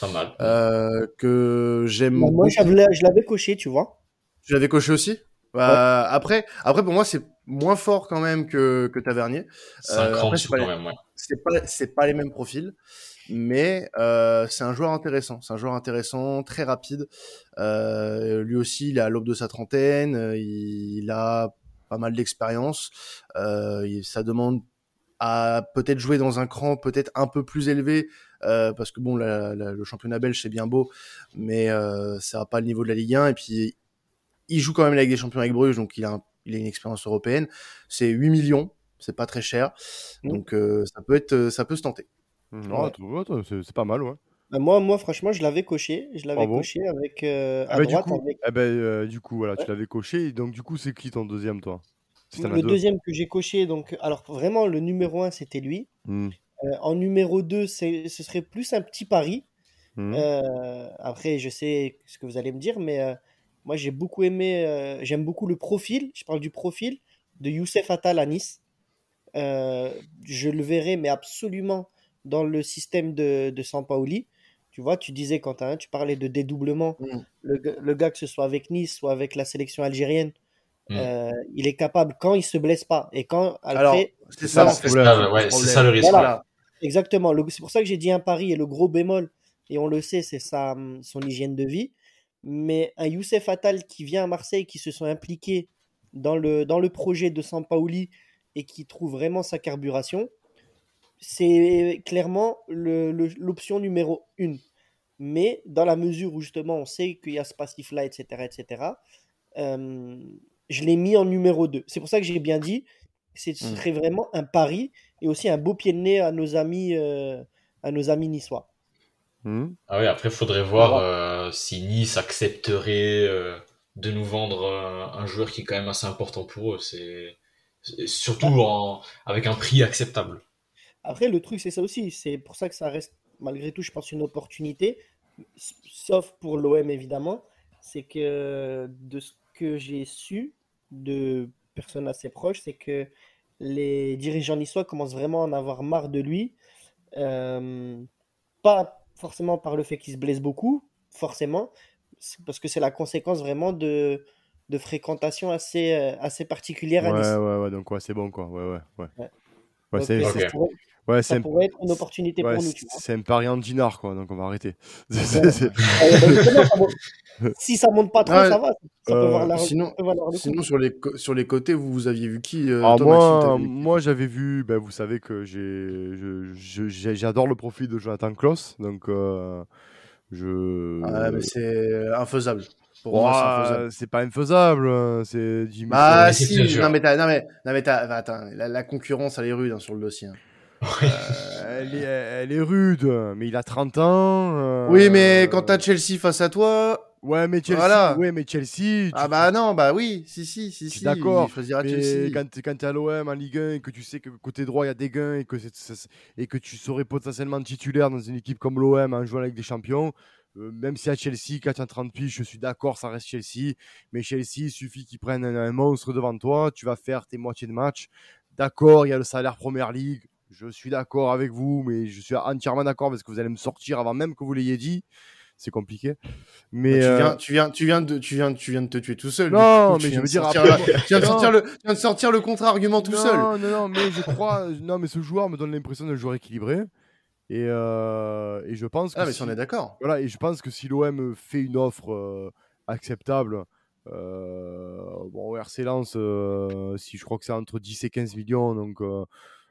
Pas mal. euh, que j'aime moi, je l'avais coché, tu vois. Tu l'avais coché aussi? Bah, Après, après, pour moi, c'est moins fort quand même que, que Tavernier. C'est un euh, quand les- même, ouais. c'est pas c'est pas les mêmes profils mais euh, c'est un joueur intéressant. C'est un joueur intéressant très rapide. Euh, lui aussi il est à l'aube de sa trentaine. Il, il a pas mal d'expérience. Euh, il- ça demande à peut-être jouer dans un cran peut-être un peu plus élevé euh, parce que bon la- la- le championnat belge c'est bien beau mais euh, ça n'a pas le niveau de la Ligue 1 et puis il joue quand même la Ligue des Champions avec Bruges donc il a un- il a une expérience européenne c'est 8 millions c'est pas très cher donc euh, ça peut être ça peut se tenter Non, Ouais. c'est pas mal, ouais. Bah, moi, moi, franchement, je l'avais coché. Je l'avais coché avec euh, Ah à bah, du coup, avec- eh ben, euh, du coup, voilà, Ouais. tu l'avais coché. Donc, du coup, c'est qui ton deuxième, toi? Si Le deux. deuxième que j'ai coché, donc, alors vraiment, le numéro un, c'était lui. Euh, en numéro 2, ce serait plus un petit pari. Euh, après, je sais ce que vous allez me dire, mais euh, moi, j'ai beaucoup aimé, euh, j'aime beaucoup le profil. Je parle du profil de Youssef Attal à Nice. Euh, je le verrai, mais absolument dans le système de, de Sampaoli. Tu vois, tu disais, Quentin, tu parlais de dédoublement. Mm. Le, le gars, que ce soit avec Nice, soit avec la sélection algérienne, Mm. euh, il est capable quand il se blesse pas. Et quand, alors après, c'est ça, ça, le ouais, c'est problème. ça le risque. Voilà. Exactement. C'est pour ça que j'ai dit un pari et le gros bémol, et on le sait, c'est sa, son hygiène de vie. Mais un Youssef Attal qui vient à Marseille, qui se sont impliqués dans le, dans le projet de Sampaoli et qui trouve vraiment sa carburation, c'est clairement l'option numéro une. Mais dans la mesure où justement on sait qu'il y a ce passif-là, etc., etc., euh, je l'ai mis en numéro 2. C'est pour ça que j'ai bien dit, ce Mm. serait vraiment un pari et aussi un beau pied de nez à nos amis, euh, à nos amis niçois. Hmm. Ah oui, après, faudrait voir euh, si Nice accepterait euh, de nous vendre euh, un joueur qui est quand même assez important pour eux. C'est surtout en... avec un prix acceptable. Après, le truc, c'est ça aussi. C'est pour ça que ça reste, malgré tout, je pense, une opportunité. Sauf pour l'OM, évidemment. C'est que de ce que j'ai su de personnes assez proches, c'est que les dirigeants niçois commencent vraiment à en avoir marre de lui. Pas forcément par le fait qu'il se blesse beaucoup, forcément, parce que c'est la conséquence vraiment de, de fréquentation assez, euh, assez particulière à Ouais, Nice. ouais, ouais, donc ouais, c'est bon, quoi. Ouais, ouais, ouais. Ouais. Ouais, Donc, c'est euh, Ouais, ça c'est un- pourrait être une opportunité ouais, pour nous, c'est- un pari en dinar, quoi, donc on va arrêter. Euh, bah, si ça monte pas trop, Ouais, ça va. Ça peut euh, valoir, sinon- ça peut coup. Sinon, sur les, sur les côtés, vous, vous aviez vu qui euh, toi, Maxime, moi, qui moi j'avais vu, ben, vous savez que j'adore le profil de Jonathan Klaus, donc euh, je. Ah, mais c'est infaisable. Pour c'est pas infaisable, hein, c'est. Bah c'est si, non mais t'as, non mais, non mais t'as, bah, attends, la, la concurrence elle est rude hein, sur le dossier. hein. Euh, elle, est, elle est rude, mais il a 30 ans. euh, Oui, mais quand t'as Chelsea face à toi, Ouais, mais Chelsea. Voilà. Ouais, mais Chelsea. tu- ah bah non, bah oui, si si si si, d'accord, Mais quand, t'es- à l'OM en Ligue 1 et que tu sais que côté droit il y a des gains et que, et que tu serais potentiellement titulaire dans une équipe comme l'OM en jouant avec des champions, euh, même si à Chelsea, quand tu as 30 piges, je suis d'accord, ça reste Chelsea. Mais Chelsea, il suffit qu'ils prennent un, un monstre devant toi, tu vas faire tes moitiés de match. D'accord, il y a le salaire Première Ligue. Je suis d'accord avec vous, mais je suis entièrement d'accord parce que vous allez me sortir avant même que vous l'ayez dit. C'est compliqué. Mais Bah, tu, euh, viens, tu, viens, tu, viens de, tu, viens, tu viens de te tuer tout seul. Non, coup, mais je veux dire, sortir après, tu viens de non. sortir le, tu viens de sortir le contre-argument tout non, seul. Non, non, mais je crois. non, mais ce joueur me donne l'impression d'un joueur équilibré. Et, euh, et je pense que. Ah mais si, on est d'accord. voilà, et je pense que si l'OM fait une offre euh, acceptable, euh, bon, RC Lens, euh, si je crois que c'est entre 10 et 15 millions, donc euh,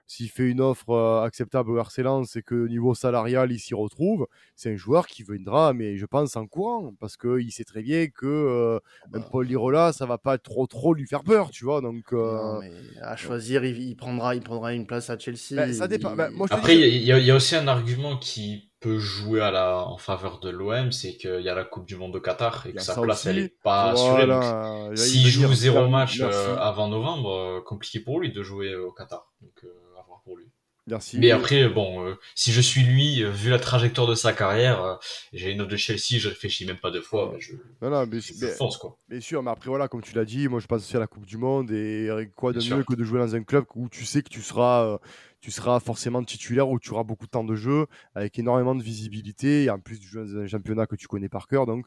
s'il fait une offre euh, acceptable au RC Lens et que niveau salarial il s'y retrouve, c'est un joueur qui viendra, mais je pense en courant, parce qu'il sait très bien que euh, un Bah. Paul Lirola, ça va pas trop trop lui faire peur, tu vois, donc. euh, Non, mais à choisir, il, il prendra, il prendra une place à Chelsea. Bah, ça dépend. Il- Bah, moi, je te Après, dis- il y, a- il y a aussi un argument qui peut jouer à la, en faveur de l'OM, c'est qu'il y a la Coupe du Monde de Qatar et que sa ça place, aussi. elle est pas assurée. Voilà. Là, S'il joue zéro match euh, avant novembre, euh, compliqué pour lui de jouer au Qatar. Donc, euh, pour lui. Merci. Mais après, bon, euh, si je suis lui, euh, vu la trajectoire de sa carrière, euh, j'ai une offre de Chelsea, je réfléchis même pas deux fois, bah, je, Non, non, mais, je mais- fonce quoi. Bien sûr, mais après, voilà, comme tu l'as dit, moi je pense aussi à la Coupe du Monde et quoi de Bien sûr. mieux que de jouer dans un club où tu sais que tu seras, tu seras forcément titulaire, où tu auras beaucoup de temps de jeu, avec énormément de visibilité et en plus tu joues dans un championnat que tu connais par cœur, donc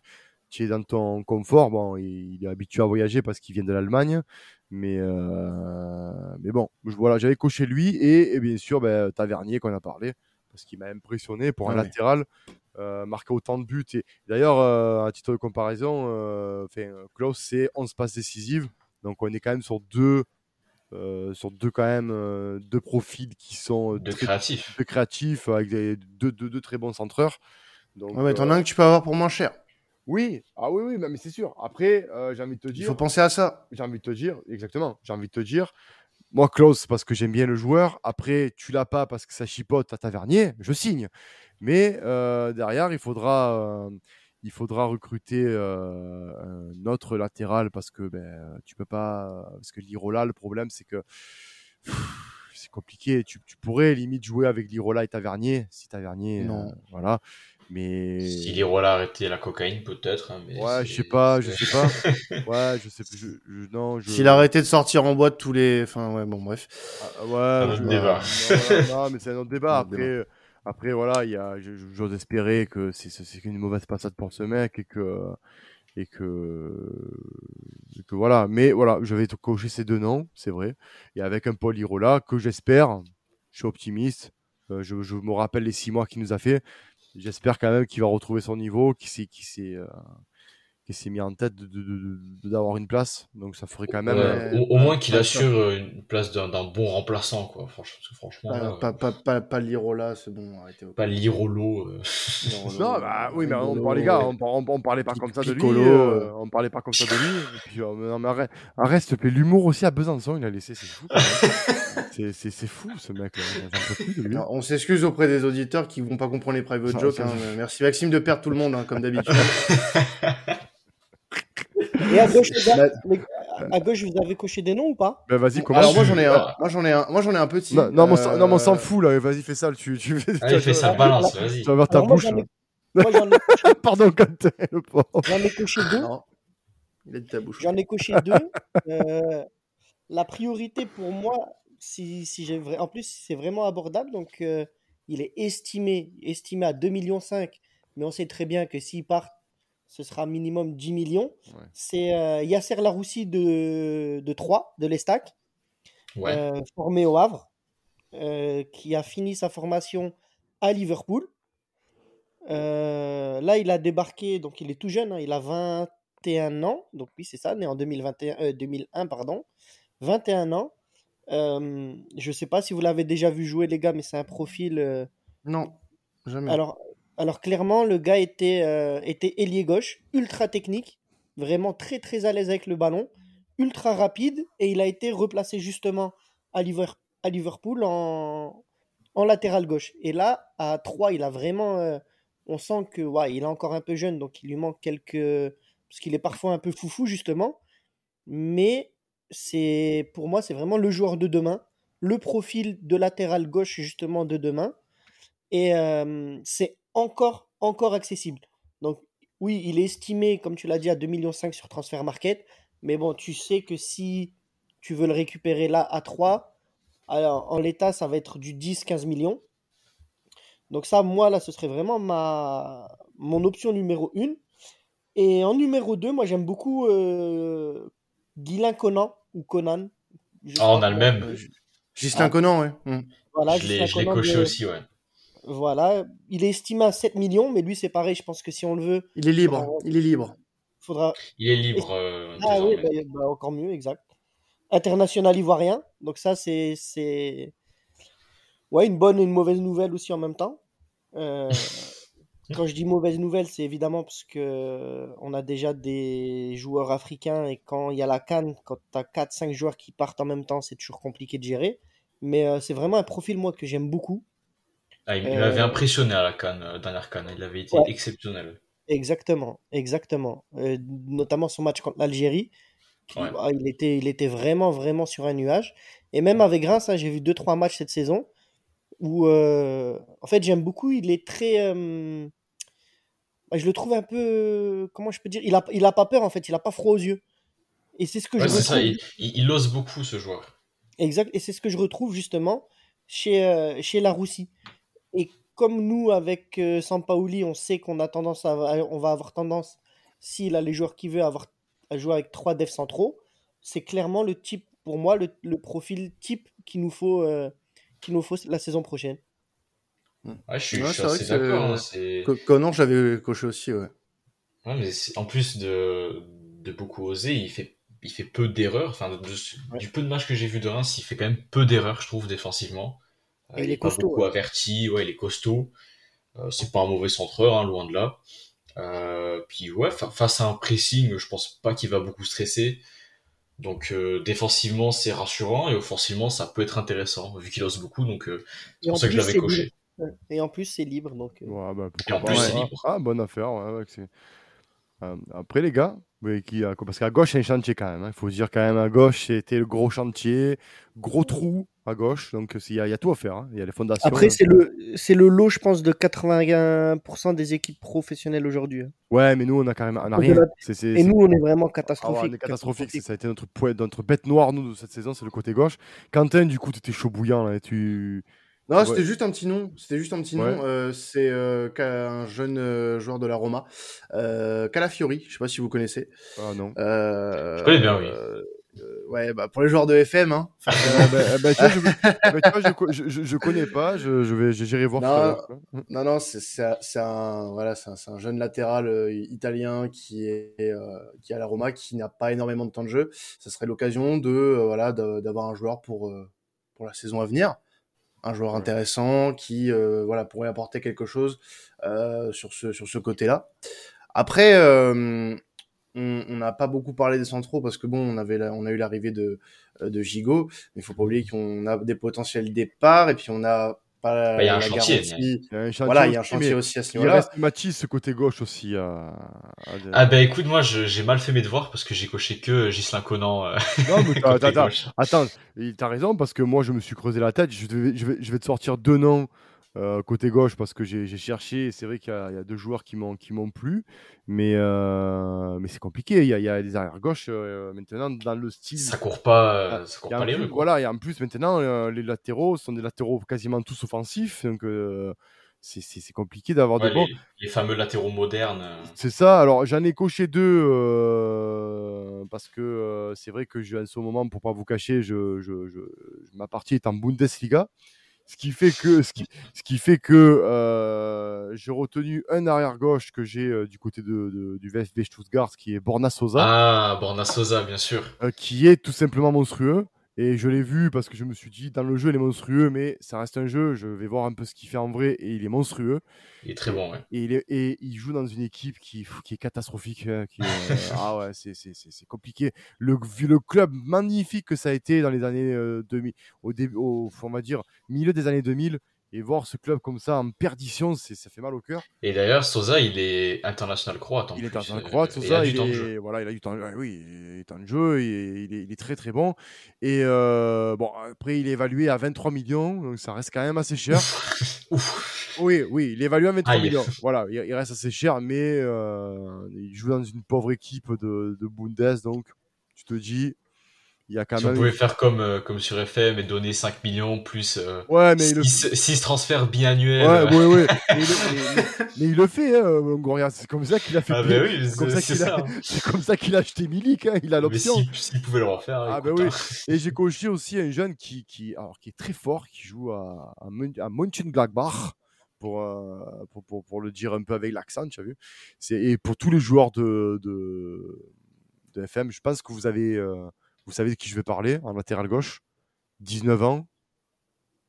tu es dans ton confort. Bon, il est habitué à voyager parce qu'il vient de l'Allemagne, mais, euh, mais bon, je- voilà, j'avais coché lui et, et bien sûr ben, Tavernier qu'on a parlé parce qu'il m'a impressionné pour un Ah ouais. latéral. euh, marquer autant de buts et d'ailleurs euh, à titre de comparaison euh, enfin, Klaus c'est 11 passes décisives donc on est quand même sur deux euh, sur deux quand même euh, deux profils qui sont euh, De très, créatif. très créatifs avec des, deux, deux, deux très bons centreurs donc Ouais, mais t'en euh, as un que tu peux avoir pour moins cher. Oui ah oui oui mais mais c'est sûr après euh, j'ai envie de te Il dire faut penser à ça. j'ai envie de te dire, exactement, j'ai envie de te dire, moi, Klaus, parce que j'aime bien le joueur. Après, tu l'as pas parce que ça chipote à Tavernier, je signe. Mais euh, derrière, il faudra, euh, il faudra recruter un autre latéral parce que ben, tu peux pas. Parce que l'Irola, le problème, c'est que c'est compliqué. Tu, tu pourrais limite jouer avec l'Irola et Tavernier, si Tavernier. Non. voilà. Mais. Si les rôles a arrêté la cocaïne, peut-être. hein, Ouais, je sais pas, je sais pas. Ouais, je sais plus. Je, je- non, je... S'il a arrêté de sortir en boîte tous les. Enfin, ouais, bon, bref. Ah, ouais, autre je- débat. Non, non, mais c'est un autre débat. Un autre Après, après voilà, il y a, je- je- j'ose espérer que c'est, c'est c'est qu'une mauvaise passade pour ce mec et que, et que, et que voilà. Mais voilà, je vais te cocher ces deux noms, c'est vrai. Et avec un Paul Irola que j'espère, je suis optimiste. Euh, je, je me rappelle les six mois qu'il nous a fait. J'espère quand même qu'il va retrouver son niveau, qu'il s'est, s'est, euh, s'est mis en tête de, de- de- de- d'avoir une place. Donc ça ferait quand même. Ouais, euh, au, au moins qu'il assure euh, une place d'un d'un bon remplaçant, quoi. Franchement, franchement, Pas, là, pas, pas, pas, pas l'Irola, c'est bon, arrêtez. pas l'Irolo. euh, Non, bah oui, mais on parlait, les gars, on, on, on parlait pas comme ça de lui. Piccolo, euh, euh. on parlait pas comme ça de lui. Et puis, euh, non, mais arrête, arrête, s'il te plaît. L'humour aussi à Besançon, il a laissé, c'est fou. c'est, fou, ce mec. là. On s'excuse auprès des auditeurs qui vont pas comprendre les private Ça- jokes. hein. Merci Maxime de perdre tout le monde, hein, comme d'habitude. Et à gauche, Bah, les- à gauche, vous avez coché des noms ou pas? Ben, vas-y, commence. Alors moi j'en ai un, moi j'en ai un, moi j'en ai un petit. non, non, mais on s'en- non, mais on s'en Euh, fout, là. Vas-y, fais ça. Tu, tu, Allez, fais ça, balance, vas-y. tu vas voir ta Alors, moi, bouche. j'en ai- là. Moi, j'en ai, Pardon, Quentin, le pauvre. j'en ai coché deux. Non. Il a dit ta bouche. J'en ai coché deux. Euh, la priorité pour moi, si, si j'ai vrai... en plus, c'est vraiment abordable. Donc, euh, il est estimé, estimé à 2,5 millions. Mais on sait très bien que s'il part, ce sera minimum 10 millions. Ouais. C'est euh, Yasser Laroussi de, de 3, de l'Estac, Ouais. euh, formé au Havre, qui a fini sa formation à Liverpool. Là, il a débarqué, donc il est tout jeune, hein, il a 21 ans, donc oui, c'est ça, né en 2021, euh, 2001, pardon, 21 ans. Euh, je sais pas si vous l'avez déjà vu jouer, les gars, mais c'est un profil. euh, Non, jamais. alors, alors clairement, le gars était, euh, était ailier gauche, ultra technique, vraiment très très à l'aise avec le ballon, ultra rapide, et il a été replacé justement à, Liver- à Liverpool en, en latéral gauche. Et là, à 3, il a vraiment... euh, on sent que ouais, il est encore un peu jeune, donc il lui manque quelques... Parce qu'il est parfois un peu foufou, justement. Mais c'est pour moi, c'est vraiment le joueur de demain, le profil de latéral gauche, justement, de demain. Et euh, c'est encore, encore accessible. Donc, oui, il est estimé, comme tu l'as dit, à 2,5 millions sur Transfer Market. Mais bon, tu sais que si tu veux le récupérer là à 3, alors en l'état, ça va être du 10-15 millions. Donc, ça, moi, là, ce serait vraiment ma... mon option numéro 1. Et en numéro 2, moi, j'aime beaucoup euh... Guylain Conan ou Conan? Ah, on a le même. Euh, Justin Conan, ouais. Hmm. Voilà, je l'ai coché de- aussi, ouais. Voilà, il est estimé à 7 millions, mais lui, c'est pareil. Je pense que si on le veut, Il est libre, il est libre. faudra. Il est libre euh, Ah oui, bah, bah, encore mieux, exact. International ivoirien, donc ça, c'est. c'est... Ouais, une bonne et une mauvaise nouvelle aussi en même temps. Euh, quand je dis mauvaise nouvelle, c'est évidemment parce que on a déjà des joueurs africains et quand il y a la canne, quand tu as 4-5 joueurs qui partent en même temps, c'est toujours compliqué de gérer. Mais euh, c'est vraiment un profil, moi, que j'aime beaucoup. Ah, il Euh, m'avait impressionné à la canne, euh, dernière canne. Il avait été Ouais. exceptionnel. Exactement, exactement. Euh, notamment son match contre l'Algérie. Ouais. ah, il, était, il était vraiment, vraiment sur un nuage. Et même avec Reims, hein, j'ai vu 2-3 matchs cette saison. où, euh, en fait, j'aime beaucoup. Il est très. euh, bah, je le trouve un peu. Comment je peux dire il a, il a pas peur, en fait. Il a pas froid aux yeux. Et c'est ce que Ouais, je c'est ça, retrouve. il, il, il ose beaucoup ce joueur. Exact. Et c'est ce que je retrouve justement chez, euh, chez la Russie. Et comme nous, avec euh, Sampaoli, on sait qu'on a tendance à, on va avoir tendance, s'il a les joueurs qu'il veut, à, avoir, à jouer avec trois devs centraux, c'est clairement le type, pour moi, le, le profil type qu'il nous faut, euh, qu'il nous faut la saison prochaine. Ouais, je suis, Ouais, je suis assez d'accord. hein, j'avais coché aussi, ouais. Ouais, mais c'est- en plus de, de beaucoup oser, il fait, il fait peu d'erreurs. Enfin, de- de- Ouais. du peu de matchs que j'ai vu de Reims, il fait quand même peu d'erreurs, je trouve, défensivement. Euh, il est pas costaud, beaucoup ouais. averti, ouais, il est costaud. Euh, c'est pas un mauvais centreur, hein, loin de là. Euh, puis ouais, fa- face à un pressing, je pense pas qu'il va beaucoup stresser. Donc euh, défensivement, c'est rassurant et offensivement, ça peut être intéressant vu qu'il ose beaucoup. Donc euh, c'est pour ça que je l'avais coché. Ouais. Et en plus, c'est libre. Donc, euh, Ouais, bah, en plus, c'est libre. Ah, bonne affaire. ouais, ouais, que c'est- Euh, après, les gars, oui, qui, parce qu'à gauche, c'est un chantier quand même. hein. Il faut se dire quand même, à gauche, c'était le gros chantier, gros trou à gauche. Donc, il y, a il y a tout à faire. hein. Il y a les fondations. Après, c'est le, c'est le lot, je pense, de 81% des équipes professionnelles aujourd'hui. hein. Ouais, mais nous, on a quand même on a rien. de- C'est- c'est- Et c'est- nous, on est vraiment Ah ouais, catastrophique. on est catastrophique. Ça, ça a été notre, notre bête noire, nous, de cette saison, c'est le côté gauche. Quentin, du coup, tu étais chaud bouillant. Là, et tu... Non, Ouais. c'était juste un petit nom. C'était juste un petit Ouais. nom. Euh, c'est euh, un jeune euh, joueur de la Roma, euh, Calafiori. Je sais pas si vous connaissez. Ah non. Euh, Je connais bien, oui. ouais, bah pour les joueurs de FM, hein. Eh ben, eh ben, tu vois, je, tu vois, je je, je- connais pas. Je, je vais, j'irai voir. Non. tout. Non, non, c'est c'est un- c'est un voilà, c'est un, c'est un jeune latéral euh, italien qui est euh, qui est à la Roma, qui n'a pas énormément de temps de jeu. Ça serait l'occasion de euh, voilà d'avoir un joueur pour euh, pour la saison à venir, un joueur Ouais. intéressant qui euh, voilà pourrait apporter quelque chose euh, sur ce sur ce côté-là. Après, euh, on n'a pas beaucoup parlé des centraux parce que bon, on avait la- on a eu l'arrivée de de Gigot, mais il faut pas oublier qu'on a des potentiels départs et puis on a Bah, il y a un la chantier, garantie. Il y a un chantier Voilà, il y a un chantier mais aussi à ce Il niveau-là. reste Mathis, ce côté gauche aussi. À, à- Ah ben écoute, moi j'ai mal fait mes devoirs parce que j'ai coché que Gislain Conan. euh, Non, mais. Attends, et t'as raison parce que moi je me suis creusé la tête. Je vais, je vais, je vais te sortir deux noms euh, côté gauche parce que j'ai cherché. C'est vrai qu'il y, a il y a deux joueurs qui m'ont qui m'ont plu, mais euh, mais c'est compliqué. Il y a, il y a des arrières gauches euh, maintenant dans le style. Ça court pas, ça court pas les plus, rues. Voilà, et en plus maintenant les latéraux sont des latéraux quasiment tous offensifs, donc c'est- compliqué d'avoir Ouais, des bons. les, les fameux latéraux modernes. C'est ça. Alors, j'en ai coché deux euh, parce que euh, c'est vrai que je, en ce moment, pour pas vous cacher, je, je, je- ma partie est en Bundesliga. Ce qui fait que, ce qui, ce qui fait que euh, j'ai retenu un arrière gauche que j'ai euh, du côté de, de- du VfB Stuttgart, qui est Borna Sosa, Ah, Borna Sosa, bien sûr. euh, qui est tout simplement monstrueux. Et je l'ai vu parce que je me suis dit, dans le jeu, il est monstrueux, mais ça reste un jeu. Je vais voir un peu ce qu'il fait en vrai et il est monstrueux. Il est très bon, ouais. Et il, est- et il joue dans une équipe qui, qui est catastrophique. hein, qui est, euh, ah ouais, c'est- c'est c'est- c'est compliqué. Le, le club magnifique que ça a été dans les années euh, 2000, au début, au, on va dire, milieu des années 2000, et voir ce club comme ça en perdition, ça fait mal au cœur. Et d'ailleurs, Sosa, il est international croate. En Il est plus. euh, croate, tout et ça. a du Il jeu. est, voilà, il a du temps, oui, il est en jeu, il est, il est très très bon. Et euh, bon, après, il est évalué à 23 millions, donc ça reste quand même assez cher. Ouf. Oui, oui, il est évalué à 23 Aïe. millions. Voilà, il, il reste assez cher, mais euh, il joue dans une pauvre équipe de, de Bundes, donc tu te dis, il y a quand Si même. pouvait faire comme, euh, comme sur FM et donner 5 millions plus euh, Ouais, mais il le 6, transferts biannuels. Ouais, euh, ouais, ouais. Mais, il le- mais- mais il le fait, hein, Longoria. C'est comme ça qu'il a fait. Ah bah oui, c'est comme c'est ça c'est qu'il a, ça. hein. c'est comme ça qu'il a acheté Milik. hein, Il a l'option. s'il pouvait le refaire, Ah bah oui. hein. Et j'ai coché aussi un jeune qui, qui, alors, qui est très fort, qui joue à, à, Mönchengladbach, pour, euh, pour, pour, pour le dire un peu avec l'accent, tu as vu. Et pour tous les joueurs de, de, de FM, je pense que vous, avez, euh, vous savez de qui je vais parler, en latéral gauche. 19 ans,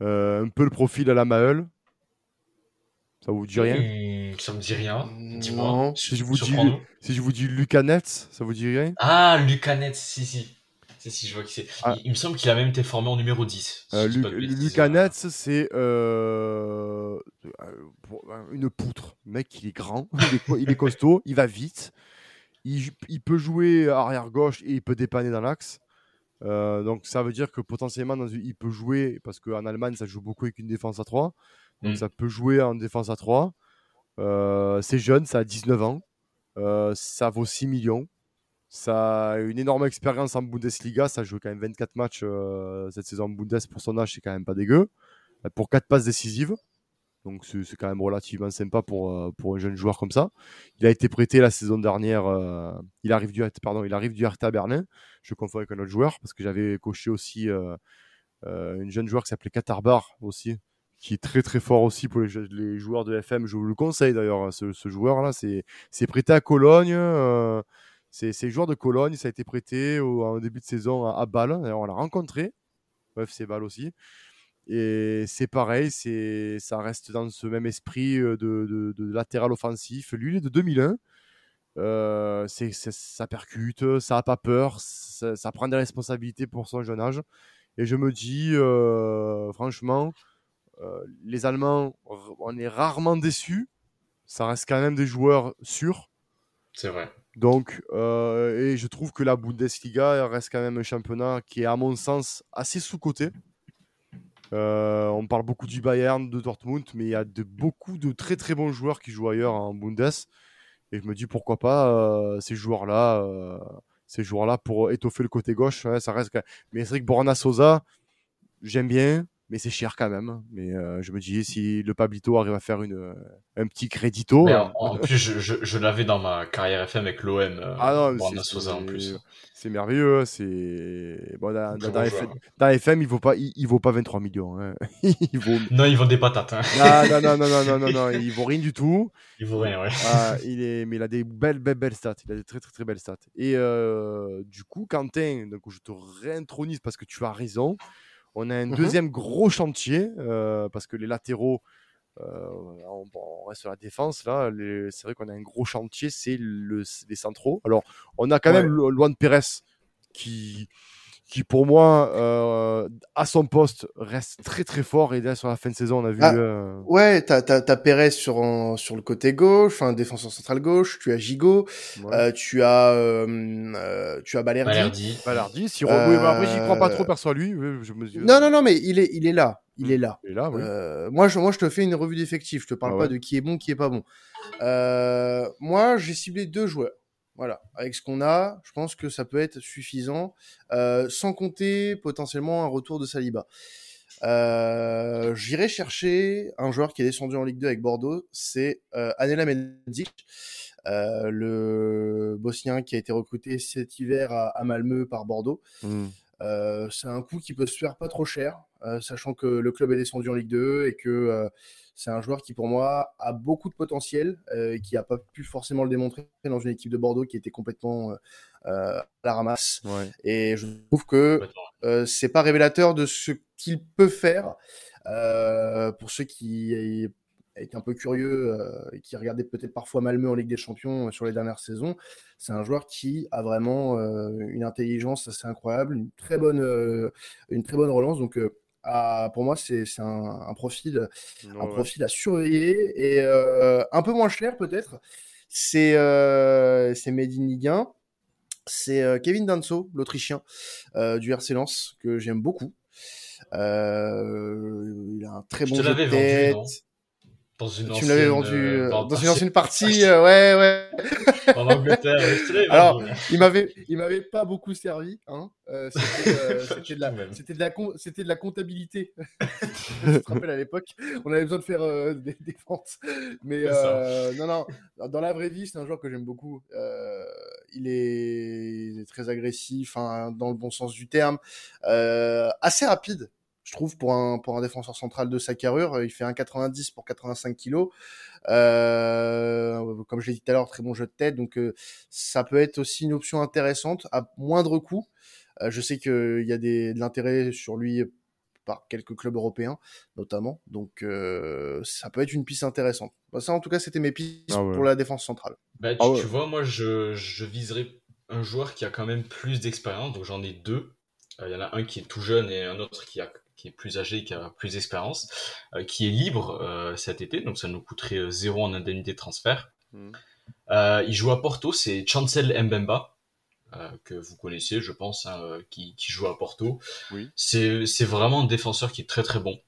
euh, un peu le profil à la Maël. Ça vous dit rien? Hmm, ça me dit rien. Dis-moi. Si je vous dis. Si je vous dis Lucas Netz, ça vous dit rien? Ah, Lucanet, si, si. Si, si, je vois qui c'est. Ah. Il, il me semble qu'il a même été formé en numéro 10. si Euh, je dis Lu- pas de bêtises, Lucas. Netz, c'est euh, une poutre. Le mec, il est grand, il est, co- il est costaud, il va vite. Il, il peut jouer arrière gauche et il peut dépanner dans l'axe. Euh, donc ça veut dire que potentiellement dans il peut jouer, parce qu'en Allemagne ça joue beaucoup avec une défense à 3. Donc Mm. ça peut jouer en défense à 3. Euh, c'est jeune, ça a 19 ans. Euh, ça vaut 6 millions. Ça a une énorme expérience en Bundesliga. Ça joue quand même 24 matchs cette saison en Bundes pour son âge, c'est quand même pas dégueu. Pour 4 passes décisives. Donc c'est c'est quand même relativement sympa pour, euh, pour un jeune joueur comme ça. Il a été prêté la saison dernière. euh, il arrive du pardon, il arrive du Hertha Berlin. Je confonds avec un autre joueur parce que j'avais coché aussi euh, euh, une jeune joueur qui s'appelait Katarbar aussi, qui est très très fort aussi pour les, joueurs de FM. Je vous le conseille d'ailleurs, hein, ce, ce joueur-là. C'est c'est prêté à Cologne. c'est c'est joueur de Cologne. Ça a été prêté au, en début de saison à, Bâle. D'ailleurs, on l'a rencontré au FC Bâle aussi. Et c'est pareil, c'est ça reste dans ce même esprit de, de- de latéral offensif. Lui, il est de 2001. Euh, c'est, c'est- ça percute, ça a pas peur, ça, ça prend des responsabilités pour son jeune âge. Et je me dis, euh, franchement, euh, les Allemands, on est rarement déçus. Ça reste quand même des joueurs sûrs. C'est vrai. Donc, et je trouve que la Bundesliga reste quand même un championnat qui est, à mon sens, assez sous-coté. Euh, on parle beaucoup du Bayern, de Dortmund, mais il y a de, beaucoup de très très bons joueurs qui jouent ailleurs en Bundes. Et je me dis pourquoi pas euh, ces joueurs-là, euh, ces joueurs-là pour étoffer le côté gauche. ça reste. Mais c'est vrai que Borna Sosa, j'aime bien, mais c'est cher quand même. Hein. Mais euh, je me dis, si le Pablito arrive à faire une, euh, un petit crédito. Euh, en, plus, je, l'avais dans ma carrière FM avec l'OM. Ah non, c'est. C'est merveilleux. Hein. C'est... Bon, dans, FM, il vaut vaut pas 23 millions. Hein. il vaut... Non, ils vendent des patates. Non, non, non, non, non, non, non, il vaut rien du tout. Il vaut rien, ouais. Ah, il est... Mais il a des belles, belles, belles stats. Il a des très, très, très belles stats. Et du coup, Quentin, donc, je te réintronise parce que tu as raison. On a un Mhm. deuxième gros chantier euh, parce que les latéraux, euh, on, reste sur la défense là. C'est vrai qu'on a un gros chantier, c'est le, les centraux. Alors, on a quand Ouais. même Luan Pérez qui, qui pour moi, euh, à son poste, reste très très fort. Et là, sur la fin de saison, on a vu. Ah, euh, Ouais, t'as, t'as, t'as Pérez sur, en- sur le côté gauche, enfin, défenseur central gauche, tu as Gigot, ouais. euh, tu as, euh, euh, tu as Balerdi. Balerdi. Balardi, si oui, bah après j'y crois pas Euh, trop perso à lui. oui, Je me... Non, non, non, mais il est, il est là. Il est là. Et là, oui. Euh, moi, je, moi, je te fais une revue d'effectifs. Je te parle Ah pas ouais. de qui est bon, qui est pas bon. Euh, moi, j'ai ciblé deux joueurs. Voilà. Avec ce qu'on a, je pense que ça peut être suffisant, euh, sans compter potentiellement un retour de Saliba. Euh, J'irai chercher un joueur qui est descendu en Ligue 2 avec Bordeaux, c'est euh, Anela Mendic, le Bosnien qui a été recruté cet hiver à, à par Bordeaux. Mm. Euh, c'est un coup qui peut se faire pas trop cher, euh, sachant que le club est descendu en Ligue 2 et que euh, c'est un joueur qui, pour moi, a beaucoup de potentiel et qui n'a pas pu forcément le démontrer dans une équipe de Bordeaux qui était complètement à la ramasse. Ouais. Et je trouve que c'est pas révélateur de ce qu'il peut faire. Pour ceux qui est un peu curieux euh, et qui regardaient peut-être parfois Malmö en Ligue des Champions euh, sur les dernières saisons, c'est un joueur qui a vraiment euh, une intelligence assez incroyable, une très bonne, une très bonne relance. Donc, à- pour moi, c'est un, un profil, un ouais. profil à surveiller et euh, un peu moins cher peut-être. C'est euh, Made in Ligue 1. C'est euh, Kevin Danso, l'Autrichien du RC Lens, que j'aime beaucoup. Il a un très Je bon jeu de vendu, Dans une tu me l'avais ancienne, vendu euh, euh, dans- dans une ancienne partie, euh, ouais, ouais. en Angleterre. Alors. Il m'avait, il m'avait pas beaucoup servi. Hein. Euh, c'était, c'était de la, c'était de la, com- c'était de la comptabilité. Je te rappelle à l'époque, on avait besoin de faire des, des ventes. Mais non, non, dans la vraie vie, c'est un joueur que j'aime beaucoup. Il, est, il est très agressif, hein, dans le bon sens du terme, assez rapide. Je trouve pour un pour un défenseur central de sa carrure, il fait 1,90 pour 85 kilos. Euh, comme je l'ai dit tout à l'heure, très bon jeu de tête, donc euh, ça peut être aussi une option intéressante à moindre coût. Euh, je sais qu'il y a des, de l'intérêt sur lui par quelques clubs européens, notamment. Donc, euh, ça peut être une piste intéressante. Bah, ça, en tout cas, c'était mes pistes Ah ouais. pour la défense centrale. Bah, tu, Ah ouais. tu vois, moi, je, je viserais un joueur qui a quand même plus d'expérience. Donc, j'en ai deux. Euh, Il y en a un qui est tout jeune et un autre qui, a, qui est plus âgé, qui a plus d'expérience, euh, qui est libre euh, cet été. Donc, ça nous coûterait euh, zéro en indemnité de transfert. Euh, il joue à Porto, c'est Chancel Mbemba. que vous connaissez, je pense, hein, qui, qui, joue à Porto. Oui. C'est vraiment un défenseur qui est très très bon.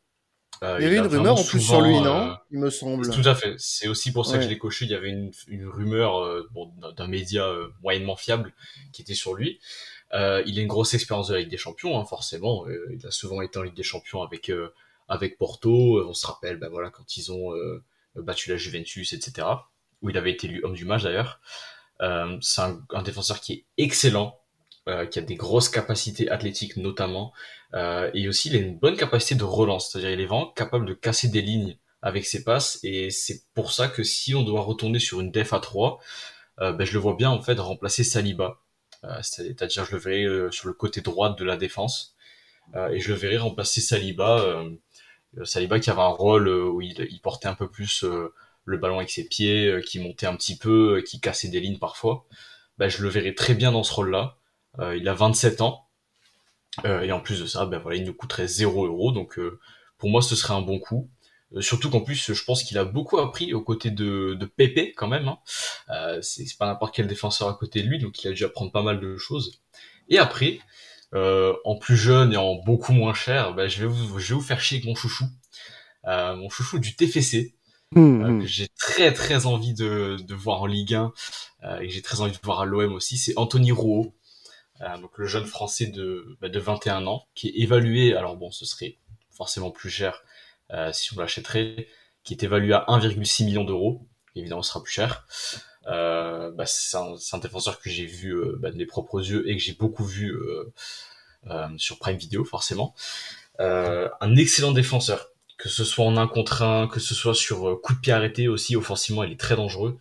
Euh, il y avait une rumeur en plus sur lui, non Il me semble. Tout à fait. C'est aussi pour ça que je l'ai coché. Il y avait une, une rumeur bon, d'un média moyennement fiable qui était sur lui. Euh, il a une grosse expérience de la Ligue des Champions, hein, forcément. il a souvent été en Ligue des Champions avec avec Porto. On se rappelle, ben voilà, quand ils ont battu la Juventus, etc. Où il avait été élu homme du match d'ailleurs. Euh, c'est un, défenseur qui est excellent, euh, qui a des grosses capacités athlétiques notamment, euh, et aussi il a une bonne capacité de relance, c'est-à-dire il est vraiment capable de casser des lignes avec ses passes, et c'est pour ça que si on doit retourner sur une def à 3, euh, ben je le vois bien en fait remplacer Saliba, euh, c'est-à-dire je le verrai euh, sur le côté droit de la défense, et je le verrai remplacer Saliba, Saliba qui avait un rôle où il, il portait un peu plus le ballon avec ses pieds, euh, qui montait un petit peu, euh, qui cassait des lignes parfois, bah, je le verrais très bien dans ce rôle-là. Euh, il a 27 ans. et en plus de ça, ben voilà, il nous coûterait 0 euros. Donc pour moi, ce serait un bon coup. Surtout qu'en plus, je pense qu'il a beaucoup appris aux côtés de, de Pépé quand même. Hein. c'est pas n'importe quel défenseur à côté de lui, donc il a dû apprendre pas mal de choses. Et après, en plus jeune et en beaucoup moins cher, ben, je, vais vous, je vais vous faire chier avec mon chouchou. mon chouchou du TFC, Mmh, euh, que j'ai très très envie de, de voir en Ligue 1 euh, et que j'ai très envie de voir à l'OM aussi, c'est Anthony Rouault, euh, donc le jeune français de, bah, de 21 ans, qui est évalué, alors bon, ce serait forcément plus cher euh, si on l'achèterait, qui est évalué à 1,6 million d'euros, évidemment ce sera plus cher. Euh, bah, c'est un, un, défenseur que j'ai vu euh, bah, de mes propres yeux et que j'ai beaucoup vu sur Prime Video forcément. un excellent défenseur que ce soit en un contre un, que ce soit sur euh, coup de pied arrêté aussi, offensivement, il est très dangereux,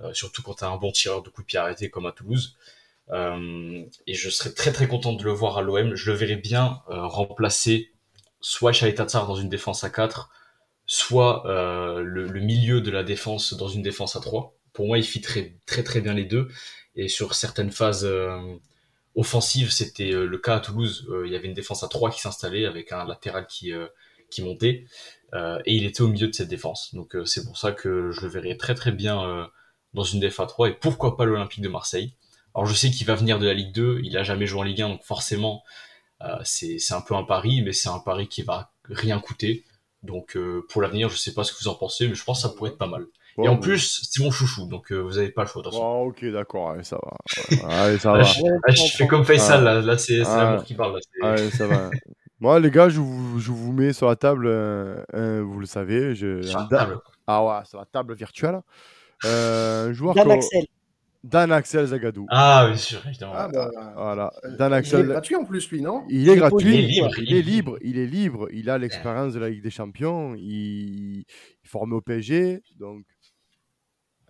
euh, surtout quand tu as un bon tireur de coup de pied arrêté comme à Toulouse. Euh, et je serais très très content de le voir à l'OM. Je le verrais bien euh, remplacer soit Tatsar dans une défense à 4, soit euh, le, milieu de la défense dans une défense à 3. Pour moi, il fit très très, bien les deux. Et sur certaines phases euh, offensives, c'était le cas à Toulouse. il y avait une défense à 3 qui s'installait avec un latéral qui qui montait euh, et il était au milieu de cette défense. Donc euh, c'est pour ça que je le verrais très très bien euh, dans une df 3 et pourquoi pas l'Olympique de Marseille? Alors je sais qu'il va venir de la Ligue 2, il a jamais joué en Ligue 1 donc forcément c'est un peu un pari mais c'est un pari qui va rien coûter. Donc pour l'avenir, je sais pas ce que vous en pensez mais je pense que ça pourrait être pas mal. Bon, et en plus, c'est mon chouchou, donc euh, vous avez pas le choix. attention. Oh, ok, d'accord, allez, ça va. Allez, ça va. je, je fais comme Faisal, là, là c'est Ah. l'amour qui parle. Là, c'est- Allez, ça va. Moi, les gars, je vous, je vous mets sur la table, euh, vous le savez, je, Sur la table. Ah ouais, sur la table virtuelle. Euh, un joueur Axel. Dan Axel Zagadou. Ah, bien sûr, évidemment. Ah, bah, Voilà, euh, Dan il est Axel. gratuit en plus, lui, non? Il est Il est gratuit, Il est libre, il est libre, il est libre, il a l'expérience de la Ligue des Champions, il, il est formé au PSG, donc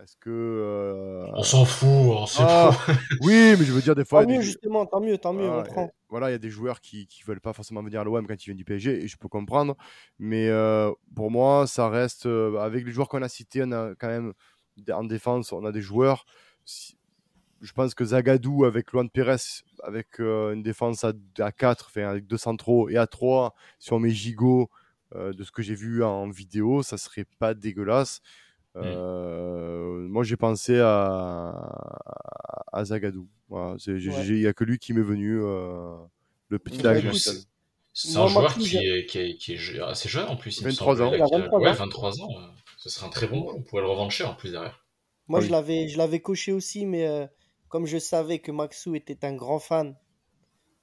est-ce que euh, On s'en fout, on sait Ah, oui, mais je veux dire des fois, Tant mieux, des- justement, tant mieux, tant mieux, voilà, on prend. et voilà, il y a des joueurs qui qui veulent pas forcément venir à l'OM quand ils viennent du PSG, et je peux comprendre, mais euh, pour moi, ça reste euh, avec les joueurs qu'on a cités, on a quand même en défense, on a des joueurs. Si- je pense que Zagadou avec Luan Pérez, avec euh, une défense à, à 4, enfin, avec deux centraux et à 3, si on met Gigot, euh, de ce que j'ai vu en vidéo, ça serait pas dégueulasse. Euh, Moi, j'ai pensé à, à Zagadou. Voilà, Ouais. Il n'y a que lui qui m'est venu, euh, le petit Bah, lag. Axel. C'est un joueur qui est, qui, est, qui est je- assez jeune en plus. Il me 23 semble. ans. Il Il a a- 23 ouais, ans. 23 ans. Ce serait un très bon coup. On pourrait le revendre cher en plus derrière. Moi, Ah je oui. l'avais, je l'avais coché aussi, mais euh, comme je savais que Maxou était un grand fan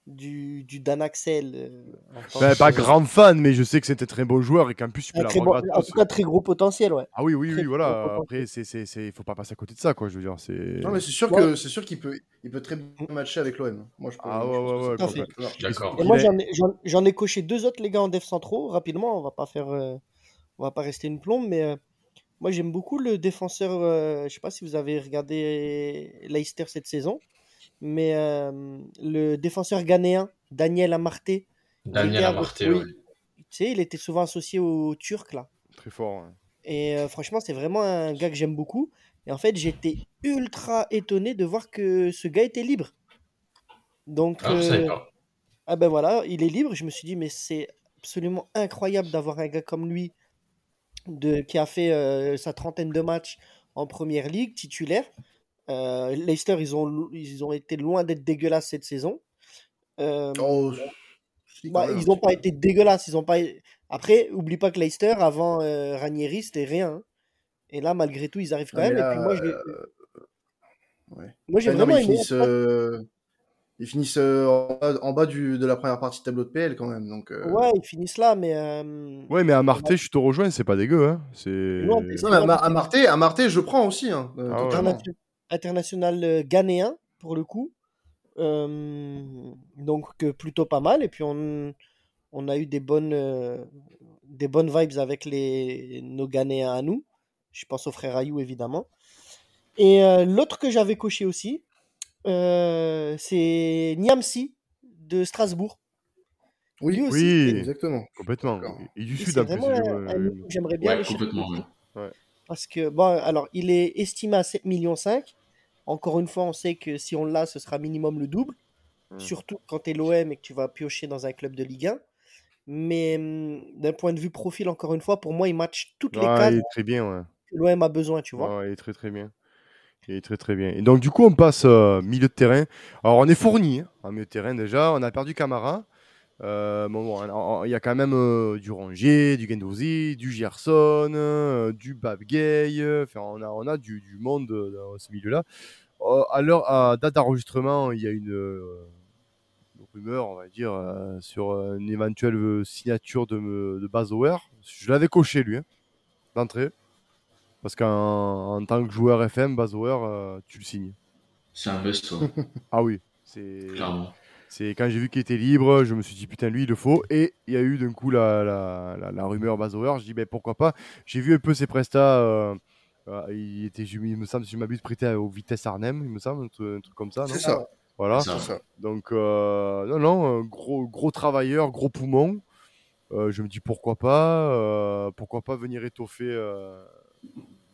du, du Dan Axel. euh, Ben, pas grand fan, mais je sais que c'était un très bon joueur et qu'en plus, il peut un très l'avoir bon- en tout cas, très gros potentiel, ouais. Ah oui, oui, très oui, voilà. Après, c'est, c'est, c'est, faut pas passer à côté de ça, quoi. Je veux dire, c'est. Non, mais c'est sûr Ouais. que c'est sûr qu'il peut, il peut très bien matcher avec l'OM. Moi, je peux. Ah ouais, pense que ouais, ouais, D'accord. Et Il moi, j'en ai, j'en- ai coché deux autres, les gars, en def centraux. Rapidement, on va pas faire, euh, on va pas rester une plombe, mais euh, moi, j'aime beaucoup le défenseur. euh, je sais pas si vous avez regardé Leicester cette saison, mais euh, le défenseur ghanéen Daniel Amarté. Daniel Amarté, oui. ouais. Tu sais, il était souvent associé aux Turcs là. Très fort. ouais. Et euh, franchement, c'est vraiment un gars que j'aime beaucoup. Et en fait, j'étais ultra étonné de voir que ce gars était libre. Donc, Ah, je savais euh, pas. ah ben voilà, il est libre. Je me suis dit, mais c'est absolument incroyable d'avoir un gars comme lui de, qui a fait euh, sa trentaine de matchs en première ligue, titulaire. Euh, Leicester, ils ont, ils ont été loin d'être dégueulasses cette saison. Euh, Oh, bah, ils n'ont pas été dégueulasses. Ils ont pas... Après, oublie pas que Leicester, avant euh, Ranieri, c'était rien. hein. Et là, malgré tout, ils arrivent quand mais même. Et puis moi, j'ai ouais. moi, non, vraiment aimé. finissent, ils finissent euh, en bas, en bas du, de la première partie de tableau de PL quand même. Donc, euh, Ouais, ils finissent là, mais. euh, Ouais, mais à Marseille, je te rejoins, c'est pas dégueu. Hein. C'est. Non, mais Non, mais à, à Marté, à Marté, je prends aussi. Hein, euh, Ah ouais. international ghanéen, pour le coup. Euh, donc, plutôt pas mal. Et puis, on, on a eu des bonnes, euh, des bonnes vibes avec les, nos Ghanéens à nous. Je pense au frère Ayou, évidemment. Et euh, l'autre que j'avais coché aussi, c'est Niamsi de Strasbourg. Oui, Lui aussi. Oui, exactement. complètement. Et du Et sud en plus. je que j'aimerais bien Ouais, complètement. ouais. Parce que, bon, alors, il est estimé à 7,5 millions. Encore une fois, on sait que si on l'a, ce sera minimum le double. Hmm. Surtout quand tu es l'OM et que tu vas piocher dans un club de Ligue 1. Mais hum, d'un point de vue profil, encore une fois, pour moi, il match toutes les Ouais, cases il est très bien, ouais. que l'OM a besoin, tu vois. Ouais, il est très très bien. Il est très très bien. Et donc du coup, on passe euh, milieu de terrain. Alors on est fourni hein, en milieu de terrain déjà. On a perdu Camara. Euh, bon, bon, il y a quand même euh, du Rongier, du Gendouzi, du Gerson, euh, du Babgay. Enfin, on a, on a du, du monde euh, dans ce milieu-là. À l'heure, à date d'enregistrement, il y a une, rumeur, on va dire, sur une éventuelle signature de, de Bazoer. Je l'avais coché lui, hein, d'entrée. Parce qu'en en tant que joueur FM, Bazoer, euh, tu le signes. C'est un must, toi, Ah oui, c'est clairement. c'est quand j'ai vu qu'il était libre, je me suis dit putain lui il le faut et il y a eu d'un coup la, la, la, la rumeur Bazoer, je dis ben pourquoi pas. J'ai vu un peu ses prestats, euh, euh, il était, il me semble si je m'abuse prêté au Vitesse Arnhem, il me semble un truc, un truc comme ça, non? C'est ça. Voilà. Ça. Donc euh, non non, gros gros travailleur, gros poumon. Euh, je me dis pourquoi pas, euh, pourquoi pas venir étoffer,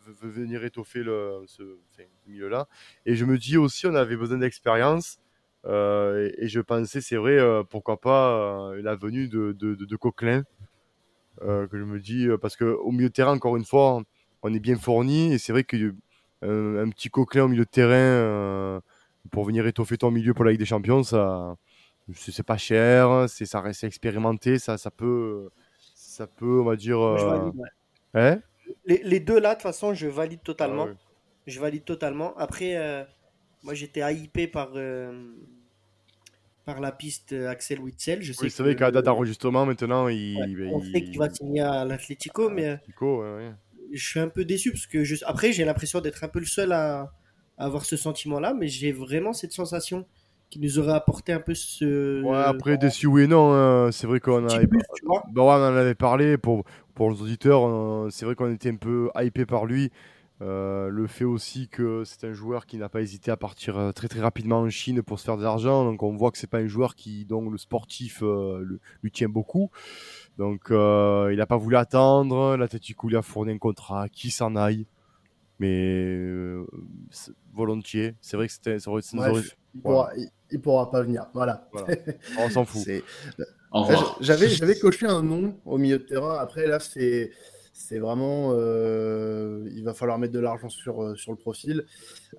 euh, v- v- venir étoffer le, ce, enfin, ce milieu-là. Et je me dis aussi, on avait besoin d'expérience. euh, et, et je pensais, c'est vrai, euh, pourquoi pas euh, la venue de, de, de, de Coquelin. euh, que je me dis, parce qu'au milieu de terrain, encore une fois, on est bien fourni. Et c'est vrai que un petit Coquelin au milieu de terrain pour venir étoffer ton milieu pour la Ligue des Champions, ça, c'est pas cher, c'est ça reste expérimenté, ça, ça peut, ça peut, on va dire. Moi, je valide, ouais. Les, les deux là, de toute façon, je valide totalement. Ah. Je valide totalement. Après, euh, moi, j'étais hypé par, euh, par la piste Axel Witzel. Je sais Oui, c'est vrai qu'à la date d'enregistrement, maintenant, il. Ouais, on sait qu'il va signer à l'Atlético, mais euh, Nico, ouais, ouais. je suis un peu déçu parce que je... après j'ai l'impression d'être un peu le seul à, à avoir ce sentiment-là, mais j'ai vraiment cette sensation qui nous aurait apporté un peu ce Ouais, après, déçu oui et non, hein, c'est vrai qu'on avait, plus, bah ouais, on en avait parlé pour, pour les auditeurs, euh, c'est vrai qu'on était un peu hypé par lui. Euh, le fait aussi que c'est un joueur qui n'a pas hésité à partir euh, très très rapidement en Chine pour se faire de l'argent, donc on voit que c'est pas un joueur qui, dont le sportif euh, le- lui tient beaucoup. Donc euh, il n'a pas voulu attendre, l'Atletico lui a fourni un contrat, qui s'en aille, mais volontiers. C'est vrai que c'était, il, pourra, il, il pourra pas venir. Voilà. Voilà. on s'en fout. Au revoir. J'avais, j'avais coché un nom au milieu de terrain. Après, là, c'est, c'est vraiment. euh, il va falloir mettre de l'argent sur, euh, sur le profil.